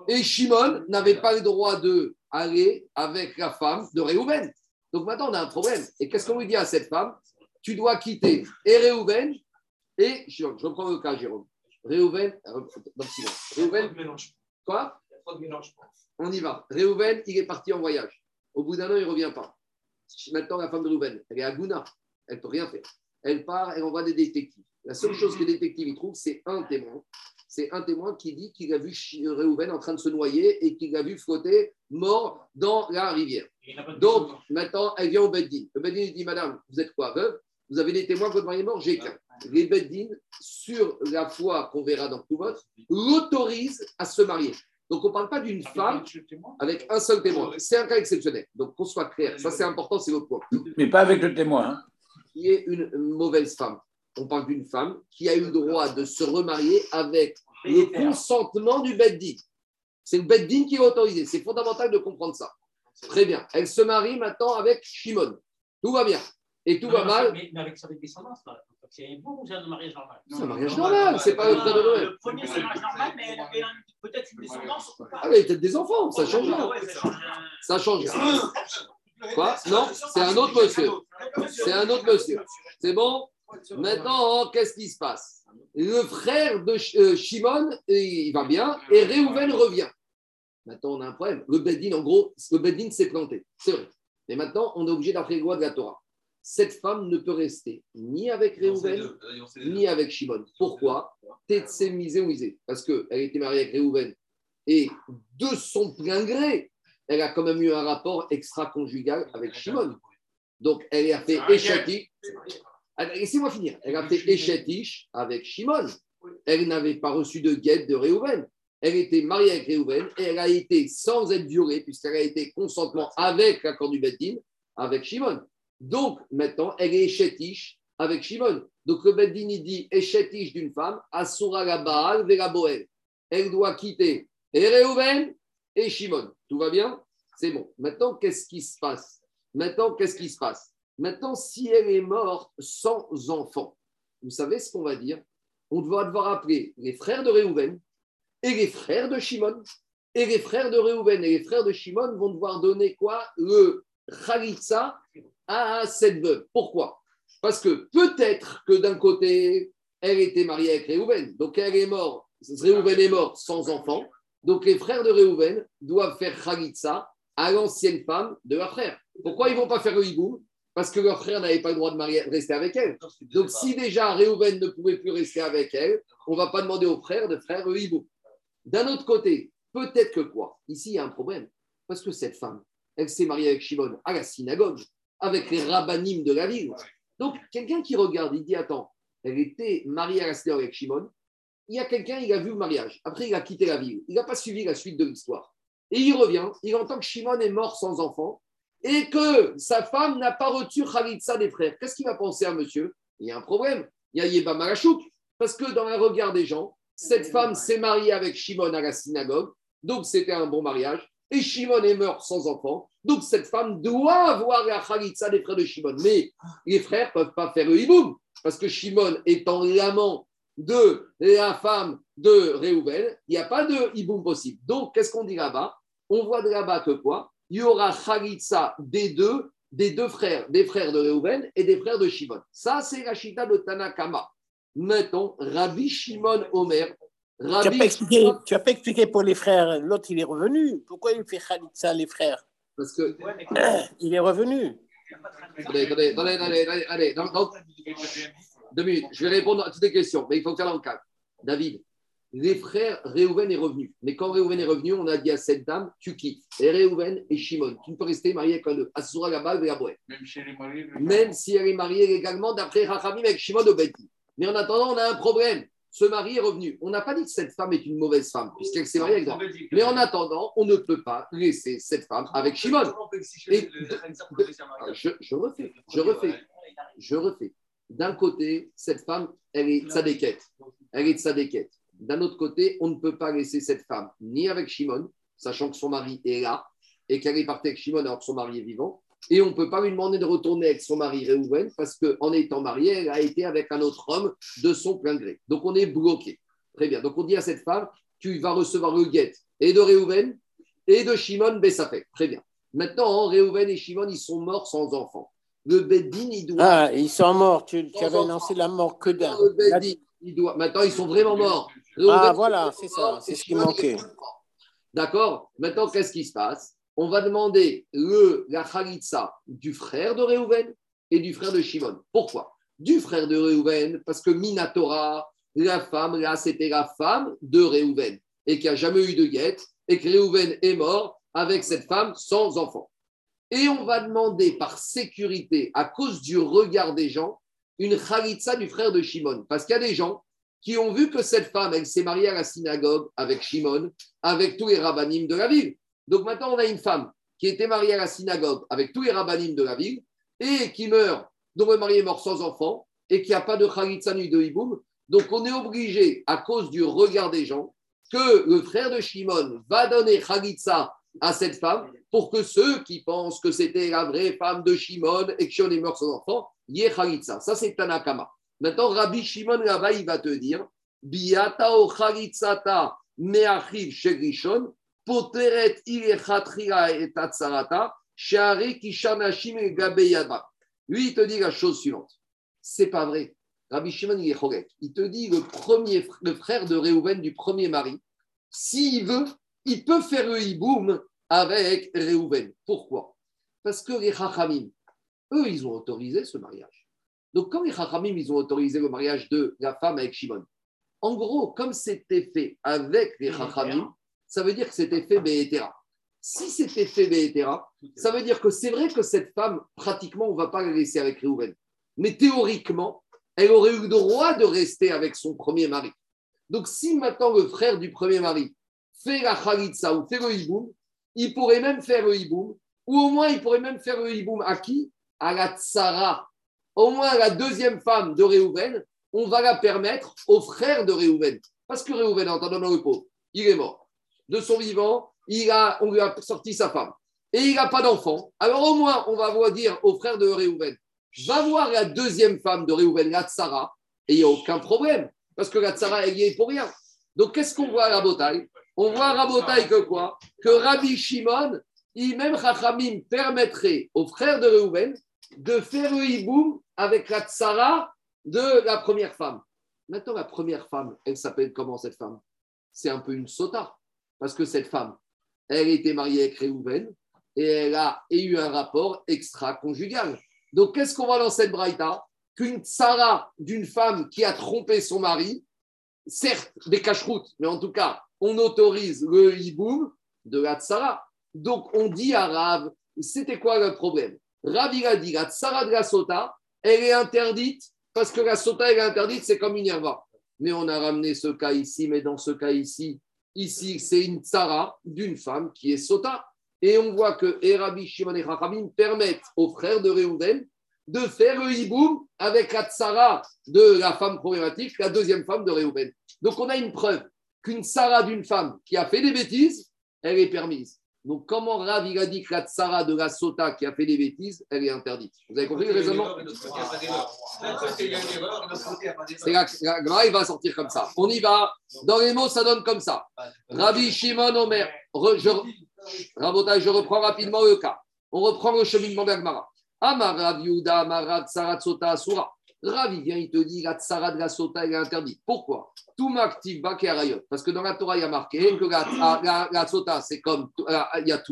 Et Shimon n'avait pas le droit de aller avec la femme de Réhouven. Donc maintenant, on a un problème. Et qu'est-ce qu'on lui dit à cette femme? Tu dois quitter et Réhouven et Shimon. Je reprends le cas, Jérôme. Réhouven, euh. Réhouven, quoi? On y va. Réhouven, il est parti en voyage. Au bout d'un an, il ne revient pas. Maintenant, la femme de Réhouven, elle est à Gouna. Elle ne peut rien faire. Elle part, elle envoie des détectives. La seule chose que les détectives y trouvent, c'est un témoin. C'est un témoin qui dit qu'il a vu Réhouven en train de se noyer et qu'il l'a vu flotter mort dans la rivière. Donc, maintenant, elle vient au Beddin. Le Beddin lui dit Madame, vous êtes quoi, veuve? Vous avez des témoins que votre mari est mort? J'ai qu'un. Les Beddin, sur la foi qu'on verra dans tout votre, l'autorisent à se marier. Donc, on ne parle pas d'une femme avec un seul témoin. C'est un cas exceptionnel. Donc, qu'on soit clair, ça c'est important, c'est le point. Mais pas avec le témoin. hein. Qui est une mauvaise femme. On parle d'une femme qui a eu le droit de se remarier avec le consentement du Beddin. C'est le Beddin qui est autorisé. C'est fondamental de comprendre ça. Très bien. Elle se marie maintenant avec Shimon. Tout va bien. Et tout va mal. Mais, mais avec sa descendance, là. C'est bon ou c'est un mariage normal C'est un mariage normal. C'est pas le frère de Noël. Le premier, c'est un mariage normal, mais elle avait peut-être une descendance ou pas Ah, mais peut-être des enfants. Ça change rien. Ça change rien. Quoi Non, c'est un autre monsieur. C'est un autre monsieur. C'est bon Maintenant, qu'est-ce qui se passe Le frère de euh, Shimon, il va bien, et Réhouven revient. Maintenant, on a un problème. Le Beddin, en gros, le Beddin s'est planté. C'est vrai. Mais maintenant, on est obligé d'après les lois de la Torah. Cette femme ne peut rester ni avec Réhouven, ni avec Shimon. Pourquoi Tetse misé ou misé. Parce qu'elle était mariée avec Réhouven. Et de son plein gré, elle a quand même eu un rapport extra-conjugal avec Shimon. Donc, elle a fait. Attends, Laissez-moi finir. Elle a fait avec Shimon. Elle n'avait pas reçu de guette de Réhouven. Elle était mariée avec Réhouven et elle a été sans être violée, puisqu'elle a été consentement avec l'accord du Beddin, avec Shimon. Donc, maintenant, elle est Eshetish avec Shimon. Donc, le Beddin, il dit Eshetish d'une femme, Asura la Baal, Vera Boel. Elle doit quitter et Réhouven et Shimon. Tout va bien? C'est bon. Maintenant, qu'est-ce qui se passe? Maintenant, qu'est-ce qui se passe? Maintenant, si elle est morte sans enfant, vous savez ce qu'on va dire? On va devoir appeler les frères de Réhouven et les frères de Shimon. Et les frères de Réhouven et les frères de Shimon vont devoir donner quoi? Le Khalitsa à cette veuve. Pourquoi? Parce que peut-être que d'un côté, elle était mariée avec Réhouven, donc elle est morte, Réhouven est mort sans enfant, donc les frères de Réhouven doivent faire Khalitsa à l'ancienne femme de leur frère. Pourquoi ils ne vont pas faire le hibou Parce que leur frère n'avait pas le droit de, marier- de rester avec elle. Donc si déjà Réhouven ne pouvait plus rester avec elle, on ne va pas demander aux frères de faire le hibou. D'un autre côté, peut-être que quoi? Ici, il y a un problème. Parce que cette femme, elle s'est mariée avec Shimon à la synagogue, avec les rabbinim de la ville. Donc, quelqu'un qui regarde, il dit Attends, elle était mariée à la synagogue avec Shimon. Il y a quelqu'un, il a vu le mariage. Après, il a quitté la ville. Il n'a pas suivi la suite de l'histoire. Et il revient, il entend que Shimon est mort sans enfant et que sa femme n'a pas reçu Khalitsa des frères. Qu'est-ce qu'il va penser à monsieur? Il y a un problème. Il y a Yeba Malachouk. Parce que dans le regard des gens, cette femme s'est mariée avec Shimon à la synagogue. Donc, c'était un bon mariage. Et Shimon est mort sans enfant. Donc, cette femme doit avoir la Khalitsa des frères de Shimon. Mais les frères ne peuvent pas faire le hiboum. Parce que Shimon étant l'amant de la femme de Réhouven, il n'y a pas de hiboum possible. Donc, qu'est-ce qu'on dit là-bas On voit de là-bas que quoi Il y aura Khalitsa des deux, des deux frères, des frères de Réhouven et des frères de Shimon. Ça, c'est la chita de Tanakama. Maintenant, Rabbi Shimon Omer. Tu n'as Rabbi pas, expliqué, tu as pas expliqué pour les frères. L'autre, il est revenu. Pourquoi il fait Khalitsa, les frères Parce que. Il est revenu. Attendez, attendez, attendez, attendez, attendez. Dans- dans- Deux minutes. Je vais répondre à toutes les questions, mais il faut faire dans le cadre. David, les frères Réhouven est revenu. Mais quand Réhouven est revenu, on a dit à cette dame, tu quittes. Et Réhouven et Shimon. Tu ne peux rester marié avec un d'eux. Asura Gabal et Aboué. Même si elle est mariée légalement d'après Rachamim avec Shimon Obedi. Mais en attendant, on a un problème. ce mari est revenu. On n'a pas dit que cette femme est une mauvaise femme, puisqu'elle s'est mariée avec. Mais en attendant, on ne peut pas laisser cette femme avec Shimon. Et- Je, je refais, je refais, je refais. D'un côté, cette femme, elle est tzadékette. Elle est tzadékette. D'un autre côté, on ne peut pas laisser cette femme ni avec Shimon, sachant que son mari est là, et qu'elle est partie avec Shimon alors que son mari est vivant. Et on ne peut pas lui demander de retourner avec son mari Réhouven, parce qu'en étant mariée, elle a été avec un autre homme de son plein gré. Donc on est bloqué. Très bien. Donc on dit à cette femme, tu vas recevoir le guet et de Réhouven et de Shimon Bessafek. Très bien. Maintenant, Réhouven et Shimon, ils sont morts sans enfant. Le Beddin, il doit. Ah, ils sont morts. Tu, avais annoncé la mort que d'un. Le Beddin, il doit. Maintenant, ils sont vraiment morts. Ah, voilà, c'est ça, c'est ce qui manquait. D'accord? Maintenant, qu'est-ce qui se passe? On va demander le, la Khalitsa du frère de Réhouven et du frère de Shimon. Pourquoi? Du frère de Réhouven, parce que Minatora, la femme, là, c'était la femme de Réhouven et qui a jamais eu de guette et que Réhouven est mort avec cette femme sans enfant. Et on va demander par sécurité, à cause du regard des gens, une Khalitsa du frère de Shimon. Parce qu'il y a des gens qui ont vu que cette femme, elle s'est mariée à la synagogue avec Shimon, avec tous les rabbinim de la ville. Donc maintenant, on a une femme qui était mariée à la synagogue avec tous les rabbinim de la ville et qui meurt, dont le mari est mort sans enfant et qui n'a pas de Khalitsa ni de Hiboum. Donc on est obligé, à cause du regard des gens, que le frère de Shimon va donner Khalitsa à cette femme pour que ceux qui pensent que c'était la vraie femme de Shimon et que Shimon est mort sans enfant, y. Ça, c'est Tanakama. Maintenant, Rabbi Shimon là-bas, il va te dire Biata o meachiv poteret ilechatria et tatsarata, kishanashim et gabeyada. Lui, il te dit la chose suivante c'est pas vrai. Rabbi Shimon, il. Il te dit le, premier, le frère de Réhouven du premier mari, s'il veut, il peut faire le hiboum avec Réhouven. Pourquoi? Parce que les Chachamim, eux, ils ont autorisé ce mariage. Donc, quand les Chachamim, ils ont autorisé le mariage de la femme avec Shimon, en gros, comme c'était fait avec les Chachamim, ça veut dire que c'était fait Be'etera. Si c'était fait Be'etera, ça veut dire que c'est vrai que cette femme, pratiquement, on ne va pas la laisser avec Réhouven. Mais théoriquement, elle aurait eu le droit de rester avec son premier mari. Donc, si maintenant le frère du premier mari fait la Khalitsa ou fait le hiboum, il pourrait même faire le hiboum, ou au moins il pourrait même faire le hiboum à qui? À la tsara. Au moins la deuxième femme de Réhouven, on va la permettre au frère de Réhouven. Parce que Réhouven, en dans le pauvre, il est mort. De son vivant, il a, on lui a sorti sa femme. Et il n'a pas d'enfant. Alors au moins, on va dire au frère de Réhouven, va voir la deuxième femme de Réhouven, la Tsara, et il n'y a aucun problème. Parce que la Tsara, elle y est pour rien. Donc qu'est-ce qu'on voit à Rabotaï On voit Rabotaï que quoi Que Rabbi Shimon, il, même Chachamim, permettrait au frère de Réhouven de faire le hiboum avec la Tsara de la première femme. Maintenant, la première femme, elle s'appelle comment cette femme? C'est un peu une sota. Parce que cette femme, elle était mariée avec Réhouven et elle a eu un rapport extra-conjugal. Donc, qu'est-ce qu'on voit dans cette braïta? Qu'une tsara d'une femme qui a trompé son mari, certes des cacheroutes, mais en tout cas, on autorise le hiboum de la tsara. Donc, on dit à Rav, c'était quoi le problème? Rav, il a dit, la tsara de la sota, elle est interdite parce que la sota, elle est interdite, c'est comme une herva. Mais on a ramené ce cas ici, mais dans ce cas ici, ici, c'est une tsara d'une femme qui est sota. Et on voit que et Rabbi Shimon et permettent aux frères de Réhouven de faire le hiboum avec la tsara de la femme problématique, la deuxième femme de Réhouven. Donc on a une preuve qu'une tsara d'une femme qui a fait des bêtises, elle est permise. Donc comment Rav il a dit que la tsara de la sota qui a fait des bêtises, elle est interdite? Vous avez compris le raisonnement? La, va sortir comme ça. On y va. Dans les mots, ça donne comme ça. Rabbi Shimon Omer. Je, Rabotai, je reprends rapidement le cas. On reprend le cheminement d'Agmara. Amar Rav Yehuda, Amar Rav Tsarat Sota Asura. Rav, il vient, il te dit, la tsara de la sota, elle est interdite. Pourquoi? Tout m'active bak et arayot. Parce que dans la Torah, il y a marqué que la, la, sota, c'est comme, il y a.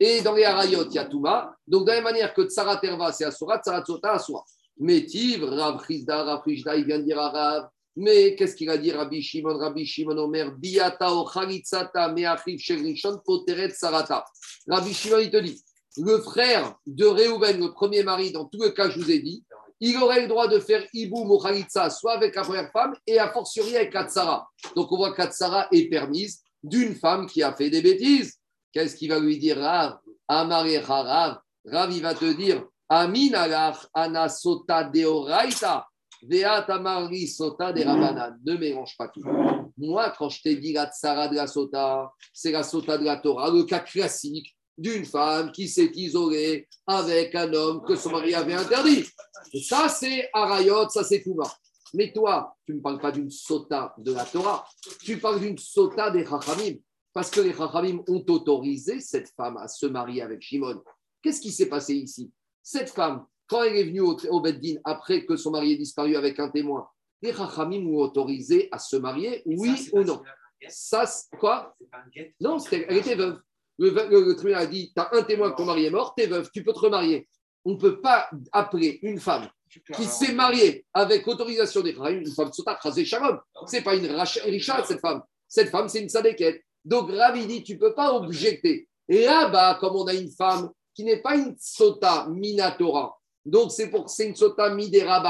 Et dans les arayot, il y a. Donc, de la même manière que tsara terva, c'est Asura, tsara sota, Asura. Métiv, Rav Chizda, Rav il vient dire à Rav. Mais qu'est-ce qu'il a dit Rabbi Shimon, Rabbi Shimon Omer, Biata o Chalitzata meachiv shegrishon poteret sarata. Rabbi Shimon, il te dit, le frère de Réhouven, le premier mari, dans tout le cas, je vous ai dit, il aurait le droit de faire Iboum ou Khalitsa, soit avec la première femme et a fortiori avec Katsara. Donc on voit Katsara est permise d'une femme qui a fait des bêtises. Qu'est-ce qu'il va lui dire Rav? Rav. Rav, il va te dire Amin ana sota deoraita. Amari sota de rabanan. Ne mélange pas tout. Moi, quand je t'ai dit la tsara de la sota, c'est la sota de la Torah, le cas classique d'une femme qui s'est isolée avec un homme que son mari avait interdit. Ça, c'est Arayot, ça, c'est Touma. Mais toi, tu ne parles pas d'une sota de la Torah, tu parles d'une sota des Chachamim. Parce que les Chachamim ont autorisé cette femme à se marier avec Shimon. Qu'est-ce qui s'est passé ici? Cette femme, quand elle est venue au, au Beddin après que son mari ait disparu avec un témoin, les Chachamim ont autorisé à se marier, oui ou non? Ça, c'est- quoi? Non, elle était veuve. Le, veuve- le- le tribunal a dit Tu as un témoin que ton mari est mort, tu es veuve, tu peux te remarier. On ne peut pas appeler une femme qui s'est mariée avec autorisation des une femme sota, chasé shalom. Ce n'est pas une richard, cette femme. Cette femme, c'est une sadéquette. Donc, Ravi dit Tu ne peux pas objecter. Et là-bas, comme on a une femme qui n'est pas une sota minatora, donc c'est pour c'est une sota midera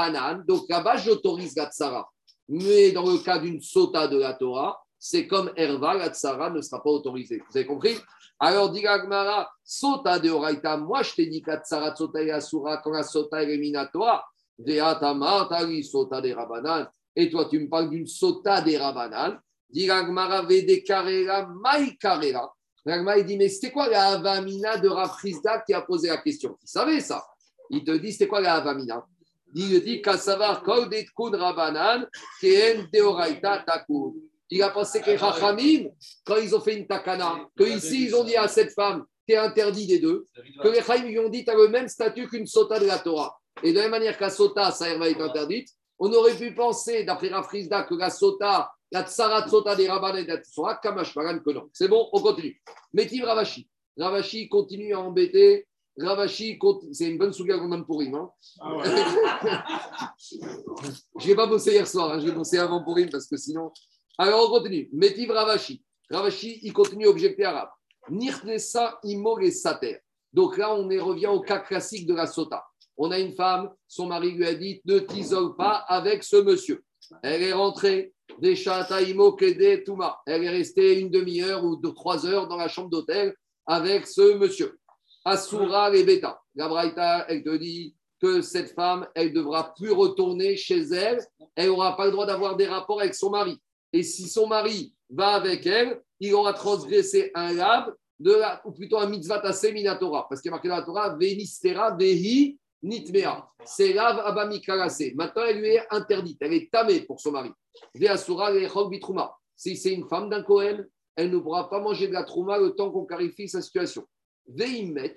donc là-bas, j'autorise la tsara. Mais dans le cas d'une sota de la Torah, c'est comme Herva, la tsara ne sera pas autorisée. Vous avez compris? Alors, dit Gagmara, sota de Oraita, moi je t'ai dit que la tsara sota et asura quand la sota est minatora, veata martari sota de rabanan, et toi tu me parles d'une sota des rabanan, dit Gagmara, vede karela, mai karela. Gagmara, il dit, mais c'était quoi la avamina de Rafrizda qui a posé la question? Il savait ça? Il te dit, c'était quoi la avamina? Il dit, Kassavar kol detkun rabanan, keen deoraita takun. Il a pensé que les Chachamim, quand ils ont fait une takana, que ici ils ont dit à cette femme, t'es interdit des deux, que les Chachamim lui ont dit, tu as le même statut qu'une sota de la Torah. Et de la même manière que la sota, ça va être interdite, on aurait pu penser, d'après Rafrizda, que la sota, la tsarat sota des rabanan et de la tsora, kamashmaran que non. C'est bon, on continue. Métiv Ravashi? Ravashi continue à embêter. Ravashi, c'est une bonne souga qu'on donne pour rime. Hein. Ah ouais. Je n'ai pas bossé hier soir, hein, j'ai bossé avant pour rime parce que sinon. Alors on continue. Métiv Ravashi. Ravashi, il continue à objecter arabe. Nirnesa imo et sater. Donc là, on revient au cas classique de la sota. On a une femme, son mari lui a dit ne t'isole pas avec ce monsieur. Elle est rentrée. Des touma. Elle est restée une demi-heure ou deux, trois heures dans la chambre d'hôtel avec ce monsieur. Asura les bêta. La Braïta, elle te dit que cette femme, elle ne devra plus retourner chez elle. Elle n'aura pas le droit d'avoir des rapports avec son mari. Et si son mari va avec elle, il aura transgressé un lab, de la, ou plutôt un mitzvah tassé minatora. Parce qu'il est marqué dans la Torah, venistera vehi nitmea. C'est lave abamikarase. Maintenant, elle lui est interdite. Elle est tamée pour son mari. Veasura lechol bitrouma. Si c'est une femme d'un Kohen, elle ne pourra pas manger de la trouma le temps qu'on clarifie sa situation. Veimet.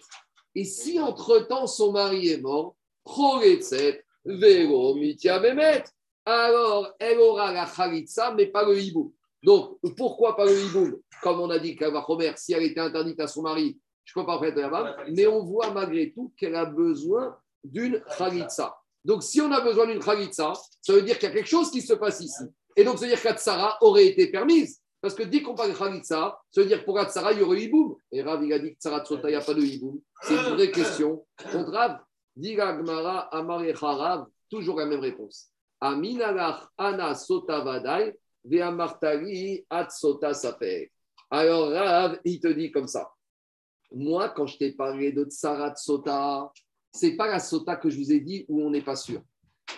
Et si entre-temps son mari est mort, Choletzet, Vero, Mitia, alors elle aura la Khalitsa, mais pas le hibou. Donc, pourquoi pas le hibou Comme on a dit qu'Ava Homer, si elle était interdite à son mari, je ne peux pas faire barbe, mais on voit malgré tout qu'elle a besoin d'une Khalitsa. Donc, si on a besoin d'une Khalitsa, ça veut dire qu'il y a quelque chose qui se passe ici. Et donc, ça veut dire qu'Atsara aurait été permise. Parce que dès qu'on parle de Khalitsa, ça veut dire que pour Atsara, il y aurait hiboum. Et Rav, il a dit que Tsara Tsota, il n'y a pas de hiboum. C'est une vraie question. Contre Rav, dit Gmara, Amar et Harav, toujours la même réponse. Ana Sota Vadai, Veamartali At Sota Saper. Alors Rav, il te dit comme ça. Moi, quand je t'ai parlé de Tsarat Sota, c'est pas la Sota que je vous ai dit où on n'est pas sûr.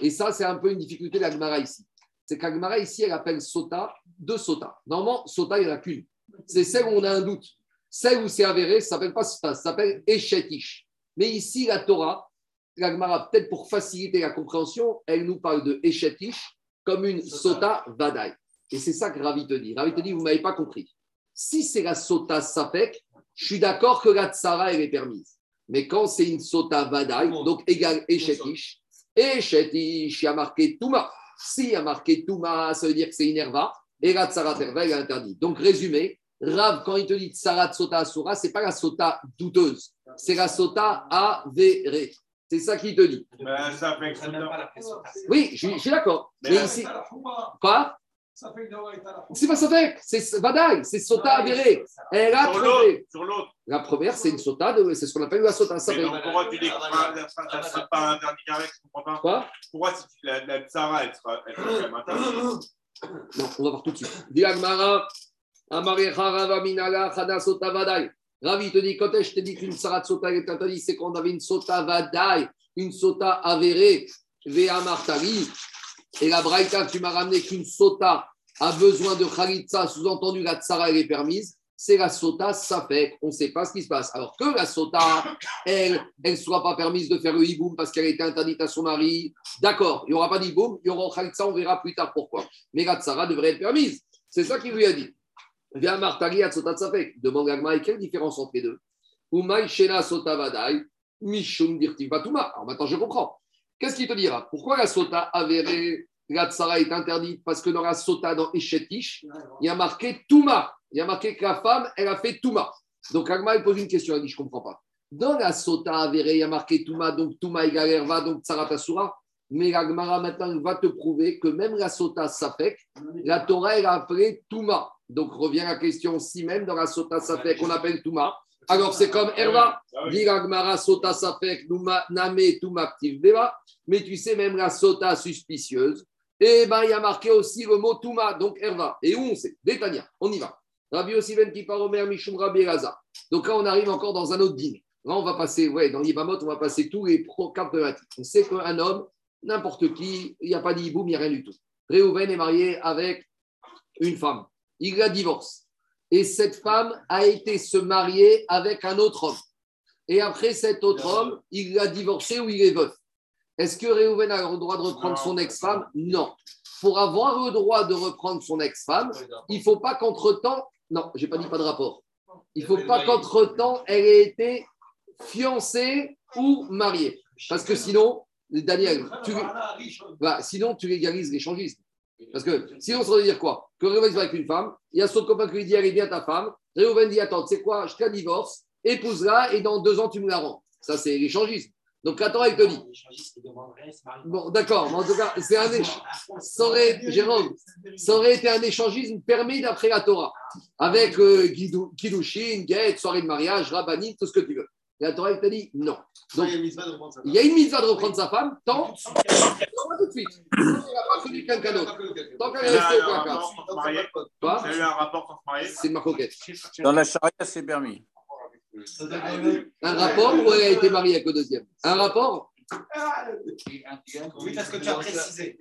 Et ça, c'est un peu une difficulté de l'Agmara ici. C'est qu'Agmara ici, elle appelle Sota deux Sota. Normalement, Sota, il n'y en a qu'une. C'est celle où on a un doute. Celle où c'est avéré, ça s'appelle pas Sota, ça s'appelle Eshetish. Mais ici, la Torah, l'Agmara, peut-être pour faciliter la compréhension, elle nous parle de Eshetish comme une Sota Vadaï. Et c'est ça que Ravi te dit. Ravi te dit, vous ne m'avez pas compris. Si c'est la Sota Sapek, je suis d'accord que la Tsara, elle est permise. Mais quand c'est une Sota Vadaï, donc égal Eshetish, Eshetish, il y a marqué Touma. S'il y a marqué Touma, ça veut dire que c'est une herva. Et la Tsara Terva, elle est interdite. Donc, résumé, Rav, quand il te dit Tsara Sota Asura, ce n'est pas la Sota douteuse, c'est la Sota avérée. C'est ça qu'il te dit. Ben, ça fait que Ça n'a pas la pression. Oui, je, suis- je suis d'accord. Mais Mais là, ici, quoi? Ça fait une heure et t'as la C'est pas Safek, c'est Vadaï, c'est Sota avéré. Elle a Sur trouvé. l'autre, sur l'autre. La première, c'est une Sota, de- c'est ce qu'on appelle la Sota. Ça Mais fait donc, pourquoi tu dis que ça ça sera pas interdit avec Je comprends pas? quoi? Pourquoi si tu- la, la Tsara, elle sera, elle sera quand même interdite Non, on va voir tout de suite. Diagmara, Amarecha Rava Minala, Chada Sota Vadaï. Ravi te dit, quand je t'ai dit qu'une Sarat Sota est interdite, c'est quand on avait une Sota Vadaï, une Sota avérée, Vea Martali. Et la Braïta, tu m'as ramené qu'une Sota a besoin de Khalitsa, sous-entendu la Tsara, elle est permise. C'est la Sota Safek. On ne sait pas ce qui se passe. Alors que la Sota, elle, elle ne soit pas permise de faire le hiboum parce qu'elle a été interdite à son mari. D'accord, il n'y aura pas d'hiboum, il y aura Khalitsa, on verra plus tard pourquoi. Mais la Tsara devrait être permise. C'est ça qu'il lui a dit. Demande Gagma, et quelle différence entre les deux? Alors maintenant, je comprends. Qu'est-ce qu'il te dira? Pourquoi la Sota avérée, la Tsara est interdite? Parce que dans la Sota, dans Eshetish, il y a marqué Touma. Il y a marqué que la femme, elle a fait Touma. Donc Agma, il pose une question, elle dit Je ne comprends pas. Dans la Sota avérée, il y a marqué Touma, donc Touma égale Erva, donc Tsara Tasura. Mais l'Agmara maintenant il va te prouver que même la Sota Safek, la Torah, elle a appelé Touma. Donc revient la question si même dans la Sota Safek, on appelle Touma. Alors c'est comme Erva. Ah oui. Dit l'Agmara Sota Safek, Name Touma Deva. Mais tu sais, même la Sota suspicieuse, eh ben, il y a marqué aussi le mot Touma, donc Erva. Et où on sait? Détania, on y va. Rabbi aussi ben Omer Mishum Rabbi. Donc là, on arrive encore dans un autre dîner. Là, on va passer, ouais, dans l'Ibamot, on va passer tous les problématiques. On sait qu'un homme, n'importe qui, il n'y a pas d'hiboum, il n'y a rien du tout. Réhouven est marié avec une femme. Il la divorce. Et cette femme a été se marier avec un autre homme. Et après, cet autre homme, il l'a divorcé ou il est veuf. Est-ce que Réhouven a le droit de reprendre son ex-femme? Non. Pour avoir le droit de reprendre son ex-femme, il ne faut pas qu'entre-temps, non, j'ai pas dit pas de rapport. Il ne faut pas qu'entre-temps, elle ait été fiancée ou mariée. Parce que sinon, Daniel, tu, bah, sinon tu légalises l'échangisme. Parce que sinon, ça veut dire quoi? Que Réhouven va avec une femme, il y a son copain qui lui dit est bien ta femme. Réhouven dit Attends, tu sais quoi Je te la divorce, épouse-la et dans deux ans, tu me la rends. Ça, c'est l'échangisme. Donc, la Torah, elle te dit Bon, d'accord, mais en tout cas, c'est un échange. Ça aurait, Jérôme, ça aurait été un échangisme permis d'après la Torah, avec euh, Kidou- Kiddushin, Get, soirée de mariage, Rabbanim, tout ce que tu veux. Et la Torah, elle dit non. Donc, il y a une mise à de reprendre sa femme, tant, pas tout de suite. Il n'a pas connu quelqu'un d'autre. Tant qu'elle est a restée au placard. y a eu un rapport sans se marier. C'est ma coquette. Dans la charia, c'est permis. Un rapport ou elle a été mariée avec le deuxième? Un rapport? Oui, parce que tu as précisé.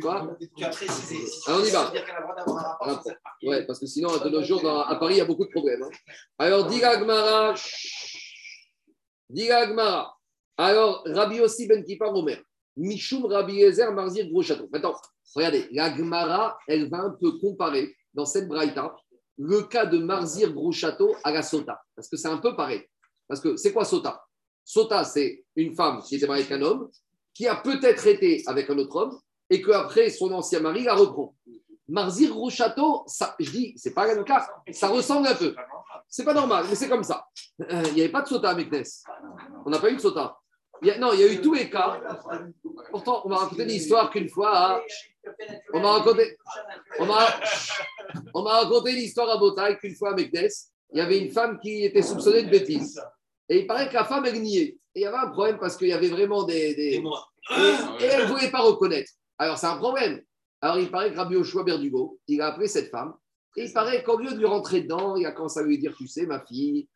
Quoi? Tu as précisé. Alors, on y va. a. Ouais, parce que sinon, de nos jours, dans- à Paris, il y a beaucoup de problèmes. hein. Alors, dit Gmara. Dit Gmara. Alors, Rabbi aussi Ben Kippar Omer. Mishum Rabbi Ezer Marzir Gros Château. Maintenant, regardez, la Gemara, elle va un peu comparer dans cette braïta le cas de Marzir Gros Château à la Sota. Parce que c'est un peu pareil. Parce que c'est quoi Sota? Sota, c'est une femme qui était mariée avec un homme, qui a peut-être été avec un autre homme, et qu'après, son ancien mari la reprend. Marzir Gros Château, ça, je dis, c'est pas le cas, ça ressemble un peu. C'est pas normal, mais c'est comme ça. Euh, Il n'y avait pas de Sota avec Ness. On n'a pas eu de Sota. Il y a- non, il y a eu tous les cas. Pourtant, on m'a raconté l'histoire qu'une fois, à- on m'a raconté, on m'a, on m'a raconté l'histoire à Botaï qu'une fois avec Ness, il y avait une femme qui était soupçonnée de bêtises. Et il paraît que la femme, elle niait. Et il y avait un problème parce qu'il y avait vraiment des. des- et, et elle ne voulait pas reconnaître. Alors, c'est un problème. Alors, il paraît que Rabbi Oshua Berdugo, il a appelé cette femme. Et il paraît qu'au lieu de lui rentrer dedans, il a commencé à lui dire Tu sais, ma fille,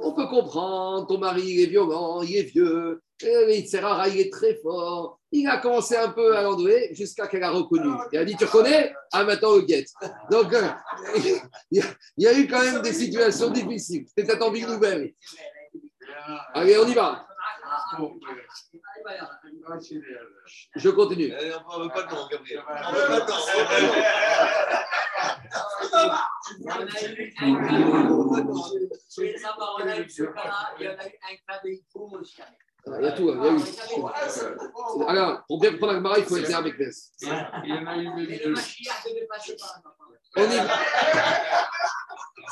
on peut comprendre, ton mari il est violent, il est vieux, il Serrara, il est très fort. Il a commencé un peu à l'endouer jusqu'à qu'elle a reconnu. Elle a dit Tu reconnais? Ah, maintenant, le guette. Donc, euh, il y, a, il y a eu quand même des situations difficiles. C'était peut-être nouvelle. Allez, on y va. Je continue. On ne veut pas de nom, Gabriel. On veut pas de nom, on veut pas de nom. Il y a tout, il y a eu. Alors, pour bien comprendre la il faut être avec Ness. Il y en a eu même deux. On y va.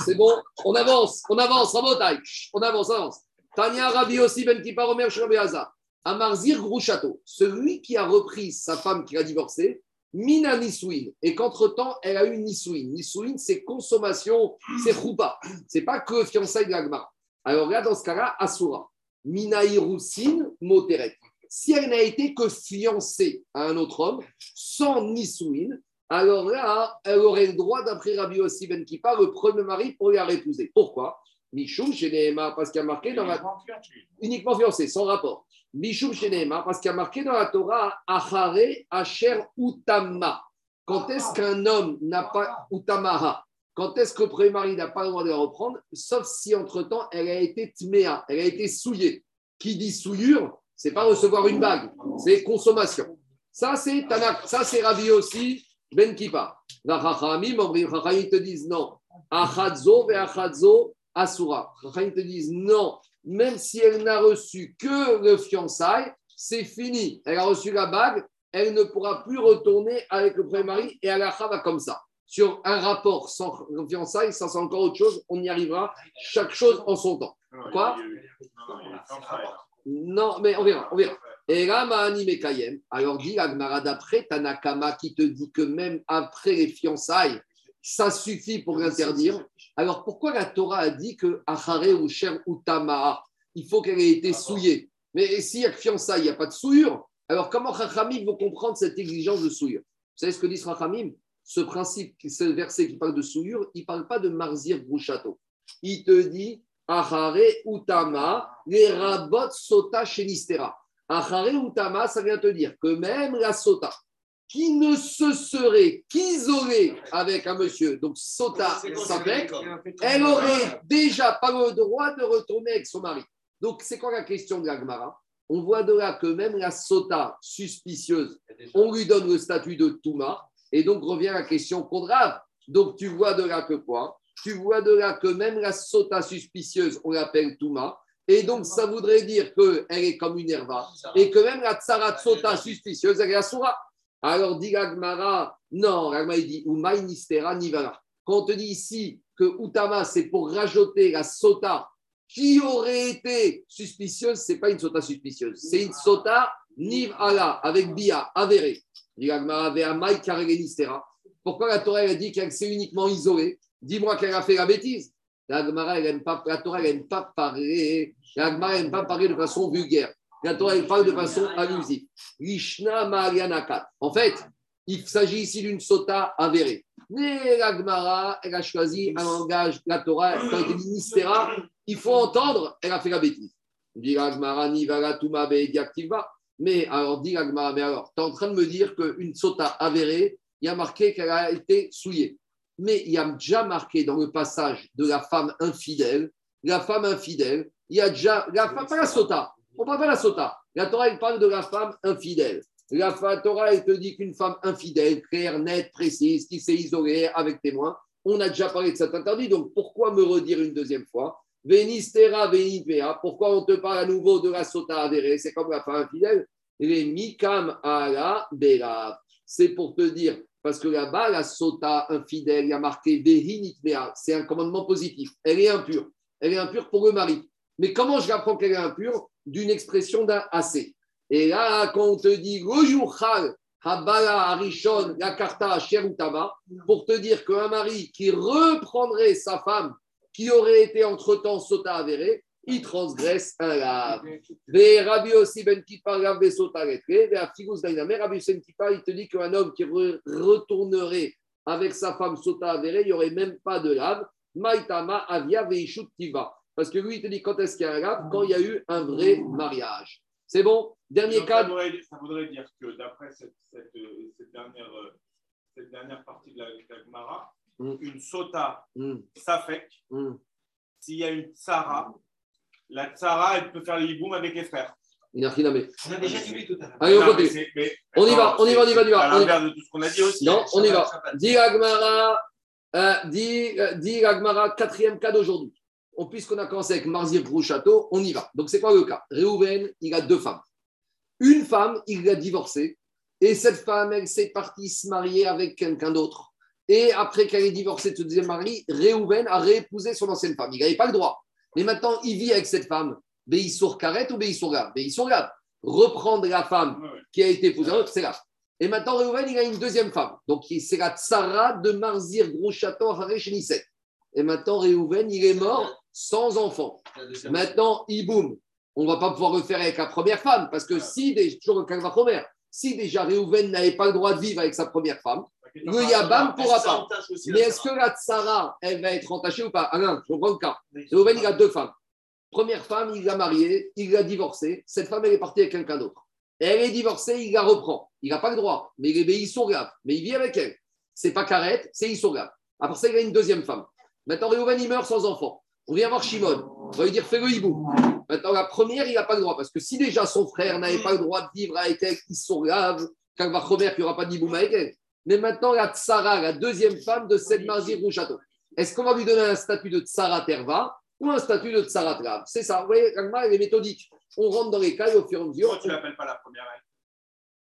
C'est bon, on avance, on avance, Rabotai. On avance, on avance. Tania Rabbi aussi Ben Kippar Hazar. Amarzir Grouchato, celui qui a repris sa femme qui a divorcé, Mina Nisouin. Et qu'entre-temps, elle a eu Nisouin. Nisouin, c'est consommation, c'est roupa. C'est pas que fiançailles de l'agma. Alors là, dans ce cas-là, Asura. Mina Irousin, Moteret. Si elle n'a été que fiancée à un autre homme, sans Nisouin, alors là, elle aurait le droit, d'après Rabbi Yossi Ben Kippa, le premier mari pour la épouser. Pourquoi? Michoum chez Nehema, parce qu'il y a marqué dans la. Uniquement fiancé, sans rapport. Michoum chez Nehema, parce qu'il y a marqué dans la Torah, Achare, Asher, Utama. Quand est-ce qu'un homme n'a pas. Utamaha? Quand est-ce que le premier mari n'a pas le droit de la reprendre, sauf si entre-temps elle a été tméa, elle a été souillée. Qui dit souillure, c'est pas recevoir une bague, c'est consommation. Ça, c'est Tanak, ça, c'est Rabbi aussi, Ben Kippa. La Chachamim, ils te disent non. Achadzo ve achadzo asura. Ils te disent non, même si elle n'a reçu que le fiançailles, c'est fini. Elle a reçu la bague, elle ne pourra plus retourner avec le premier mari et Allah va comme ça. Sur un rapport sans fiançailles, ça c'est encore autre chose, on y arrivera, chaque chose en son temps. Quoi? Non, mais on verra, on verra. Et là, Mahani Mekayem, alors dit l'Agmara d'après Tanakama qui te dit que même après les fiançailles, ça suffit pour l'interdire. Alors pourquoi la Torah a dit que Achare ou Sher ou il faut qu'elle ait été souillée? Mais s'il y a que fiançailles, il n'y a pas de souillure. Alors comment Rachamim vont comprendre cette exigence de souillure? Vous savez ce que dit Rachamim Ce principe, ce verset qui parle de souillure, il ne parle pas de Marzir Brouchato. Il te dit Achare ou les rabot sota chenistera. Achare ou ça vient te dire que même la sota, qui ne se serait qu'isolée avec un monsieur, donc Sota Sapek, elle aurait déjà pas le droit de retourner avec son mari. Donc, c'est quoi la question de l'Agmara On voit de là que même la Sota suspicieuse, on lui donne le statut de Touma, et donc revient la question grave. Donc, tu vois de là que quoi? Tu vois de là que même la Sota suspicieuse, on l'appelle Touma, et donc ça voudrait dire qu'elle est comme une herva, et que même la Tsarat Sota suspicieuse, elle est la Soura. Alors dit Gagmara, non, Gagmara il dit Umaï Nistera Nivara. Quand on te dit ici que Utama, c'est pour rajouter la sota qui aurait été suspicieuse, c'est pas une sota suspicieuse, c'est une sota Nivala avec Bia, avérée. Dit Gagmara, Ve'amai Nistera. Pourquoi la Torah a dit qu'elle s'est uniquement isolée? Dis-moi qu'elle a fait la bêtise. La, elle aime pas, la Torah n'aime pas parler. N'aime pas parler de façon vulgaire. La Torah, elle parle de façon allusive. Lishna Marianakat. En fait, il s'agit ici d'une sota avérée. Mais la Gemara, elle a choisi un langage, la Torah, quand elle dit Nistera, il faut entendre, elle a fait la bêtise. Dit la Gemara, Nivala Tuma Diaktiva. Mais alors, dit la Gemara, mais alors, tu es en train de me dire qu'une sota avérée, il y a marqué qu'elle a été souillée. Mais il y a déjà marqué dans le passage de la femme infidèle, la femme infidèle, il y a déjà, la femme, pas la sota, on parle pas de la sota. La Torah, elle parle de la femme infidèle. La Torah, elle te dit qu'une femme infidèle, claire, nette, précise, qui s'est isolée avec témoin, on a déjà parlé de cet interdit, donc pourquoi me redire une deuxième fois? Venistera, venipea, pourquoi on te parle à nouveau de la sota avérée? C'est comme la femme infidèle. Les mikam ala. C'est pour te dire, parce que là-bas, la sota infidèle, il y a marqué vehinitmea, c'est un commandement positif. Elle est impure. Elle est impure pour le mari. Mais comment je l'apprends qu'elle est impure D'une expression d'un assez. Et là, quand on te dit Gojuchal, Habala, Arishon, la Karta, Sherutama, pour te dire qu'un mari qui reprendrait sa femme, qui aurait été entre-temps sota avéré, il transgresse un lave. Mais Rabbi aussi ben Kippar, lave sota lettré, Rabbi Ben Kippar, il te dit qu'un homme qui retournerait avec sa femme sota avérée, il n'y aurait même pas de lave. Maitama, Avia, Veishut, Tiva. Parce que lui, il te dit quand est-ce qu'il y a un lave Quand il y a eu un vrai mariage. C'est bon? Dernier Donc, cas. Ça voudrait, ça voudrait dire que d'après cette, cette, euh, cette dernière, euh, cette dernière partie de la, de la Gemara, Mm. une sota safek, hmm. s'il y a une tsara, la tsara, elle peut faire le hiboum avec les frères. Il a rien à mettre. On a déjà dit tout à l'heure. Allez, on Non, mais continue. On y va, on y va, on y va, on y va. À On y- l'inverse de tout ce qu'on a dit aussi. Non, on y va. Dis Agmara, euh, dis, euh, dis Agmara, quatrième cas d'aujourd'hui. On- Puisqu'on a commencé avec Marzir Château, on y va. Donc, c'est quoi le cas? Réhouven, il a deux femmes. Une femme, il l'a divorcée. Et cette femme, elle s'est partie se marier avec quelqu'un d'autre. Et après qu'elle ait divorcé de ce deuxième mari, Réhouven a réépousé son ancienne femme. Il n'avait pas le droit. Mais maintenant, il vit avec cette femme. Béissour Karet ou Béissour Gab? Béissour Gab. Reprendre la femme qui a été épousée, c'est là. Et maintenant, Reuven, il a une deuxième femme. Donc, c'est la Tsara de Marzir Grouchato Harechenisset. Et maintenant, Reuven, il est mort sans enfant. Maintenant, Iboum, on ne va pas pouvoir le faire avec la première femme, parce que si, déjà, toujours le si déjà Reuven n'avait pas le droit de vivre avec sa première femme, le Yabam pourra pas. Mais est-ce que la Tsara, elle va être entachée ou pas? Ah non, je comprends le cas. Reuven, il a deux femmes. Première femme, il l'a mariée, il l'a divorcée. Cette femme, elle est partie avec quelqu'un d'autre. Elle est divorcée, il la reprend. Il n'a pas le droit, mais il est Issourgave. Mais il vit avec elle. C'est pas Karet, c'est Issourgave. Après ça, il a une deuxième femme. Maintenant, Reuven, il meurt sans enfant. On vient voir Shimon. On va lui dire, fais le hibou. Maintenant, la première, il n'a pas le droit. Parce que si déjà son frère n'avait pas le droit de vivre avec elle, Issourgave, quand il va remettre, il n'y aura pas d'hiboum avec elle. Mais maintenant, la Tsara, la deuxième femme de cette Marzir Rouchato. Est-ce qu'on va lui donner un statut de Tsara Terva ou un statut de Tsara C'est ça. Vous voyez, elle est méthodique. On rentre dans les cas et au fur et à mesure. Pourquoi tu l'appelles pas la première elle?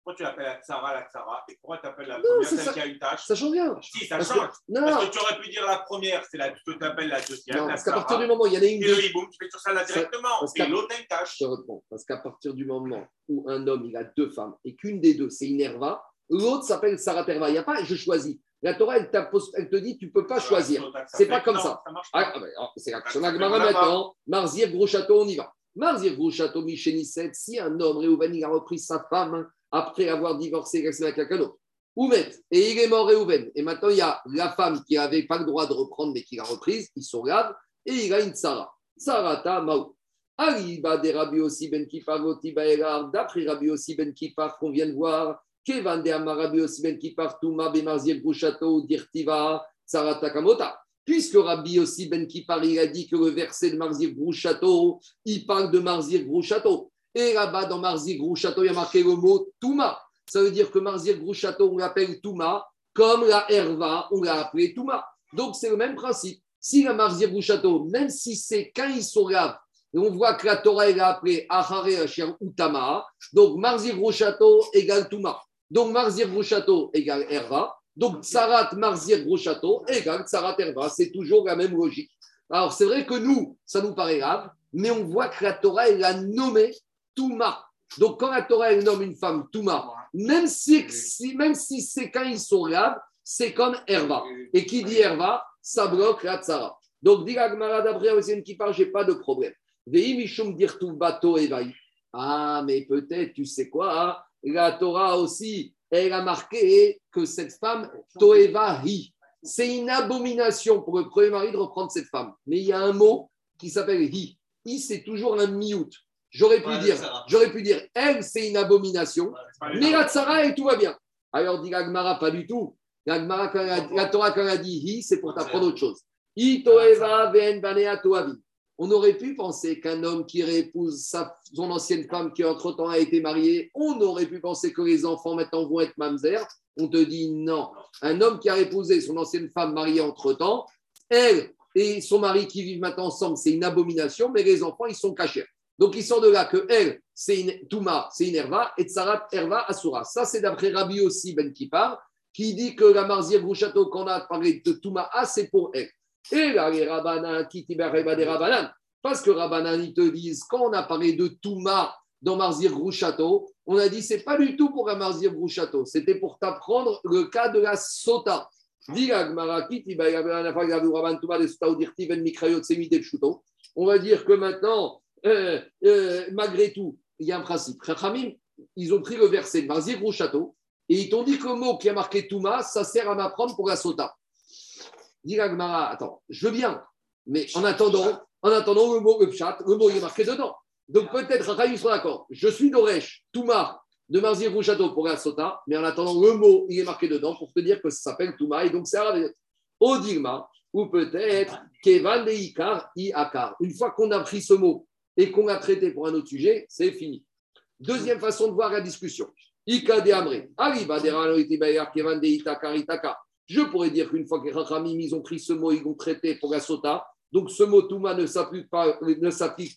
Pourquoi tu l'appelles la Tsara, la Tsara Et pourquoi tu appelles la Non, première celle ça. qui a une tâche? Ça change rien. Si, ça Parce que- change. Non, Parce que tu aurais pu dire la première, c'est la que tu appelles la deuxième. non, parce qu'à partir du moment où il y en a une Et le hiboum, tu fais sur ça là Ça- directement. parce Et l'autre a une tâche. Je te réponds. Parce qu'à partir du moment où un homme il a deux femmes et qu'une des deux c'est une Herva, l'autre s'appelle Sarah Terva. Il n'y a pas je choisis. La Torah, elle, elle te dit tu ne peux pas choisir. C'est pas comme Non, ça. marche Ah, pas. ah ben, alors, c'est l'action Ça voilà, maintenant. Marzir, gros château, on y va. Marzir, gros château, Michelisset, si un homme, Réhouven, il a repris sa femme après avoir divorcé avec quelqu'un d'autre. Oumet, et il est mort, Réhouven. Et maintenant, il y a la femme qui n'avait pas le droit de reprendre, mais qui l'a reprise, ils sont graves, et il a une Sarah. Sarata Maou. Aliba des Rabbi aussi Ben Goti Baelar, d'après Rabbi aussi Ben Kipar qu'on vient de voir, Kevan de Rabbi aussi Ben Kipar, Touma, Bemarzir, Grouchato, Dirtiva, Sarata Kamota. Puisque Rabbi aussi Ben Kipar, il a dit que le verset de Marzir Grouchato, il parle de Marzir Grouchato. Et là-bas, dans Marzir Grouchato, il y a marqué le mot Touma. Ça veut dire que Marzir Grouchato, on l'appelle Touma, comme la Herva, on l'a appelé Touma. Donc, c'est le même principe. Si la Marzir Grouchato, même si c'est quand ils sont on voit que la Torah, elle a appelé Ahare Asher Utama, donc Marzir Grouchato égale Touma. Donc, Marzir Grouchato égale Herva. Donc, Sarat Marzir Grouchato égale Sarat Herva. C'est toujours la même logique. Alors, c'est vrai que nous, ça nous paraît grave, mais on voit que la Torah, elle a nommé Touma. Donc, quand la Torah, elle nomme une femme Touma, même si, si- même si c'est quand ils sont graves, c'est comme Herva. Et qui dit Herva, ça bloque la Tsara. Donc, dit Agmara d'après aussi qui parle, j'ai pas de problème. Ah, mais peut-être, tu sais quoi, hein, la Torah aussi, elle a marqué que cette femme, Toeva hi. C'est une abomination pour le premier mari de reprendre cette femme. Mais il y a un mot qui s'appelle hi. Hi, c'est toujours un miout. J'aurais pu dire, j'aurais pu dire, elle, c'est une abomination. Mais la Tsara, et tout va bien. Alors, dit Agmara, pas du tout. La, Gemara, quand elle a- la Torah, quand elle a dit hi, c'est pour t'apprendre autre chose. Hi. On aurait pu penser qu'un homme qui réépouse sa, son ancienne femme qui entre-temps a été mariée, on aurait pu penser que les enfants maintenant vont être mamzer. On te dit non. Un homme qui a épousé son ancienne femme mariée entre-temps, elle et son mari qui vivent maintenant ensemble, c'est une abomination, mais les enfants, ils sont cachés. Donc, il sort de là que elle, c'est une Touma, c'est une Herva, et Tsarat Herva Asura. Ça, c'est d'après Rabbi aussi Ben Kippar, qui dit que la Marzier Grouchato qu'on a parlé de Touma, ah, c'est pour elle. Et là, les Rabbanan, qui des Rabbanan, parce que Rabbanan, ils te disent, quand on a parlé de Touma dans Marzir Grouchato, on a dit, c'est pas du tout pour la Marzir Grouchato, c'était pour t'apprendre le cas de la Sota. On va dire que maintenant, euh, euh, malgré tout, il y a un principe. Chachamim, ils ont pris le verset Marzir Grouchato et ils t'ont dit que le mot qui a marqué Touma, ça sert à m'apprendre pour la Sota. Gemara, attends, je veux bien, mais en attendant, en attendant le mot le le mot il est marqué dedans. Donc peut-être Chachamim sont d'accord. Je suis Doresh, Touma, de Marzir Grouchato pour la Sota, mais en attendant le mot il est marqué dedans pour te dire que ça s'appelle Touma et donc c'est arabe. Au Digma, ou peut-être Kevan de Ikar, Iakar. Une fois qu'on a pris ce mot et qu'on l'a traité pour un autre sujet, c'est fini. Deuxième façon de voir la discussion. Itaka. Je pourrais dire qu'une fois que les ils ont pris ce mot, ils l'ont traité pour la Sota, donc ce mot Touma ne s'applique,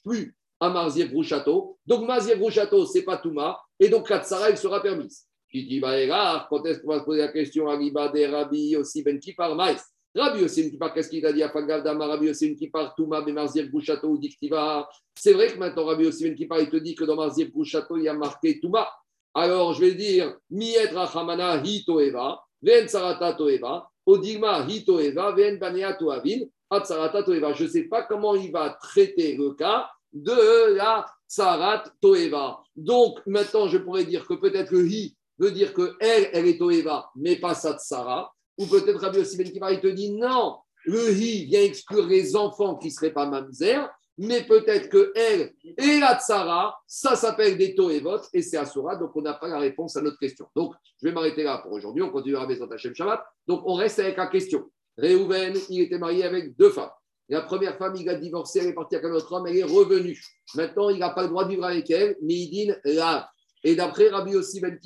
plus à Marzir Grouchato. Donc Marzir Grouchato, ce n'est pas Touma, et donc la Tsara, elle sera permise. Qui dit, bah, quand est-ce qu'on va se poser la question Arriba de Rabbi aussi Ben Kipar Maïs. Rabbi Yossi Kipar, qu'est-ce qu'il a dit? À Fagavdama Rabbi Yossi Kipar, Touma, Ben Marzir Grouchato ou Diktiva C'est vrai que maintenant Rabbi Yossi Kipar, il te dit que dans Marzir Grouchato, il y a marqué Touma. Alors, je vais dire Miet Rachamana hi toeva, ven sarata toeva, odigma hi toeva, ven banea toavin, atsarata toeva. Je ne sais pas comment il va traiter le cas de la tsarat toeva. Donc, maintenant, je pourrais dire que peut-être le hi veut dire que elle, elle est toeva, mais pas sa tsara. Ou peut-être Rabbi Yossi Ben il te dit non, le hi vient exclure les enfants qui ne seraient pas mamzer, mais peut-être que elle et la tsara, ça s'appelle des toevot et c'est asura, donc on n'a pas la réponse à notre question. Donc, je vais m'arrêter là pour aujourd'hui, on continuera avec Hashem Shabbat. Donc, on reste avec la question. Réhouven, il était marié avec deux femmes. La première femme, il a divorcé, elle est partie avec un autre homme, elle est revenue. Maintenant, il n'a pas le droit de vivre avec elle, mais il dit là. Et d'après Rabbi Yossi Ben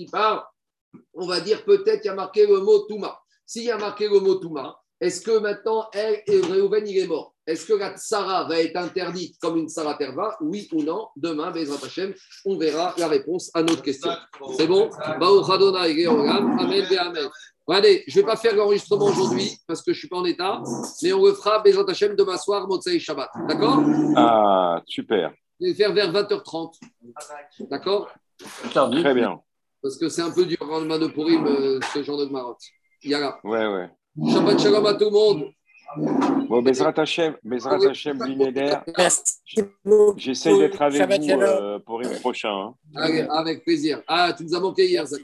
on va dire peut-être qu'il a marqué le mot Touma. S'il y a marqué le mot Touma, est-ce que maintenant, elle et Réhouven, il est mort? Est-ce que la tsara va être interdite comme une tsara terva? Oui ou non? Demain, Bezrat Hashem, on verra la réponse à notre question. C'est bon? Amen, Amen. Allez, je ne vais pas faire l'enregistrement aujourd'hui parce que je ne suis pas en état, mais on le fera, Bezrat Hashem, demain soir, Motsei Shabbat. D'accord? Ah, super. Je vais le faire vers 20h30. D'accord? Très bien. Parce que c'est un peu dur le lendemain de Purim, euh, ce genre de marotte. Yalla. Ouais, ouais. Shabbat Shalom à tout le monde. Bon, Bezrat Hashem, Bezrat beaucoup. j'essaye d'être avec Shabbat vous euh, pour le prochain. hein. Allez, avec plaisir. Ah, tu nous as manqué hier, ça.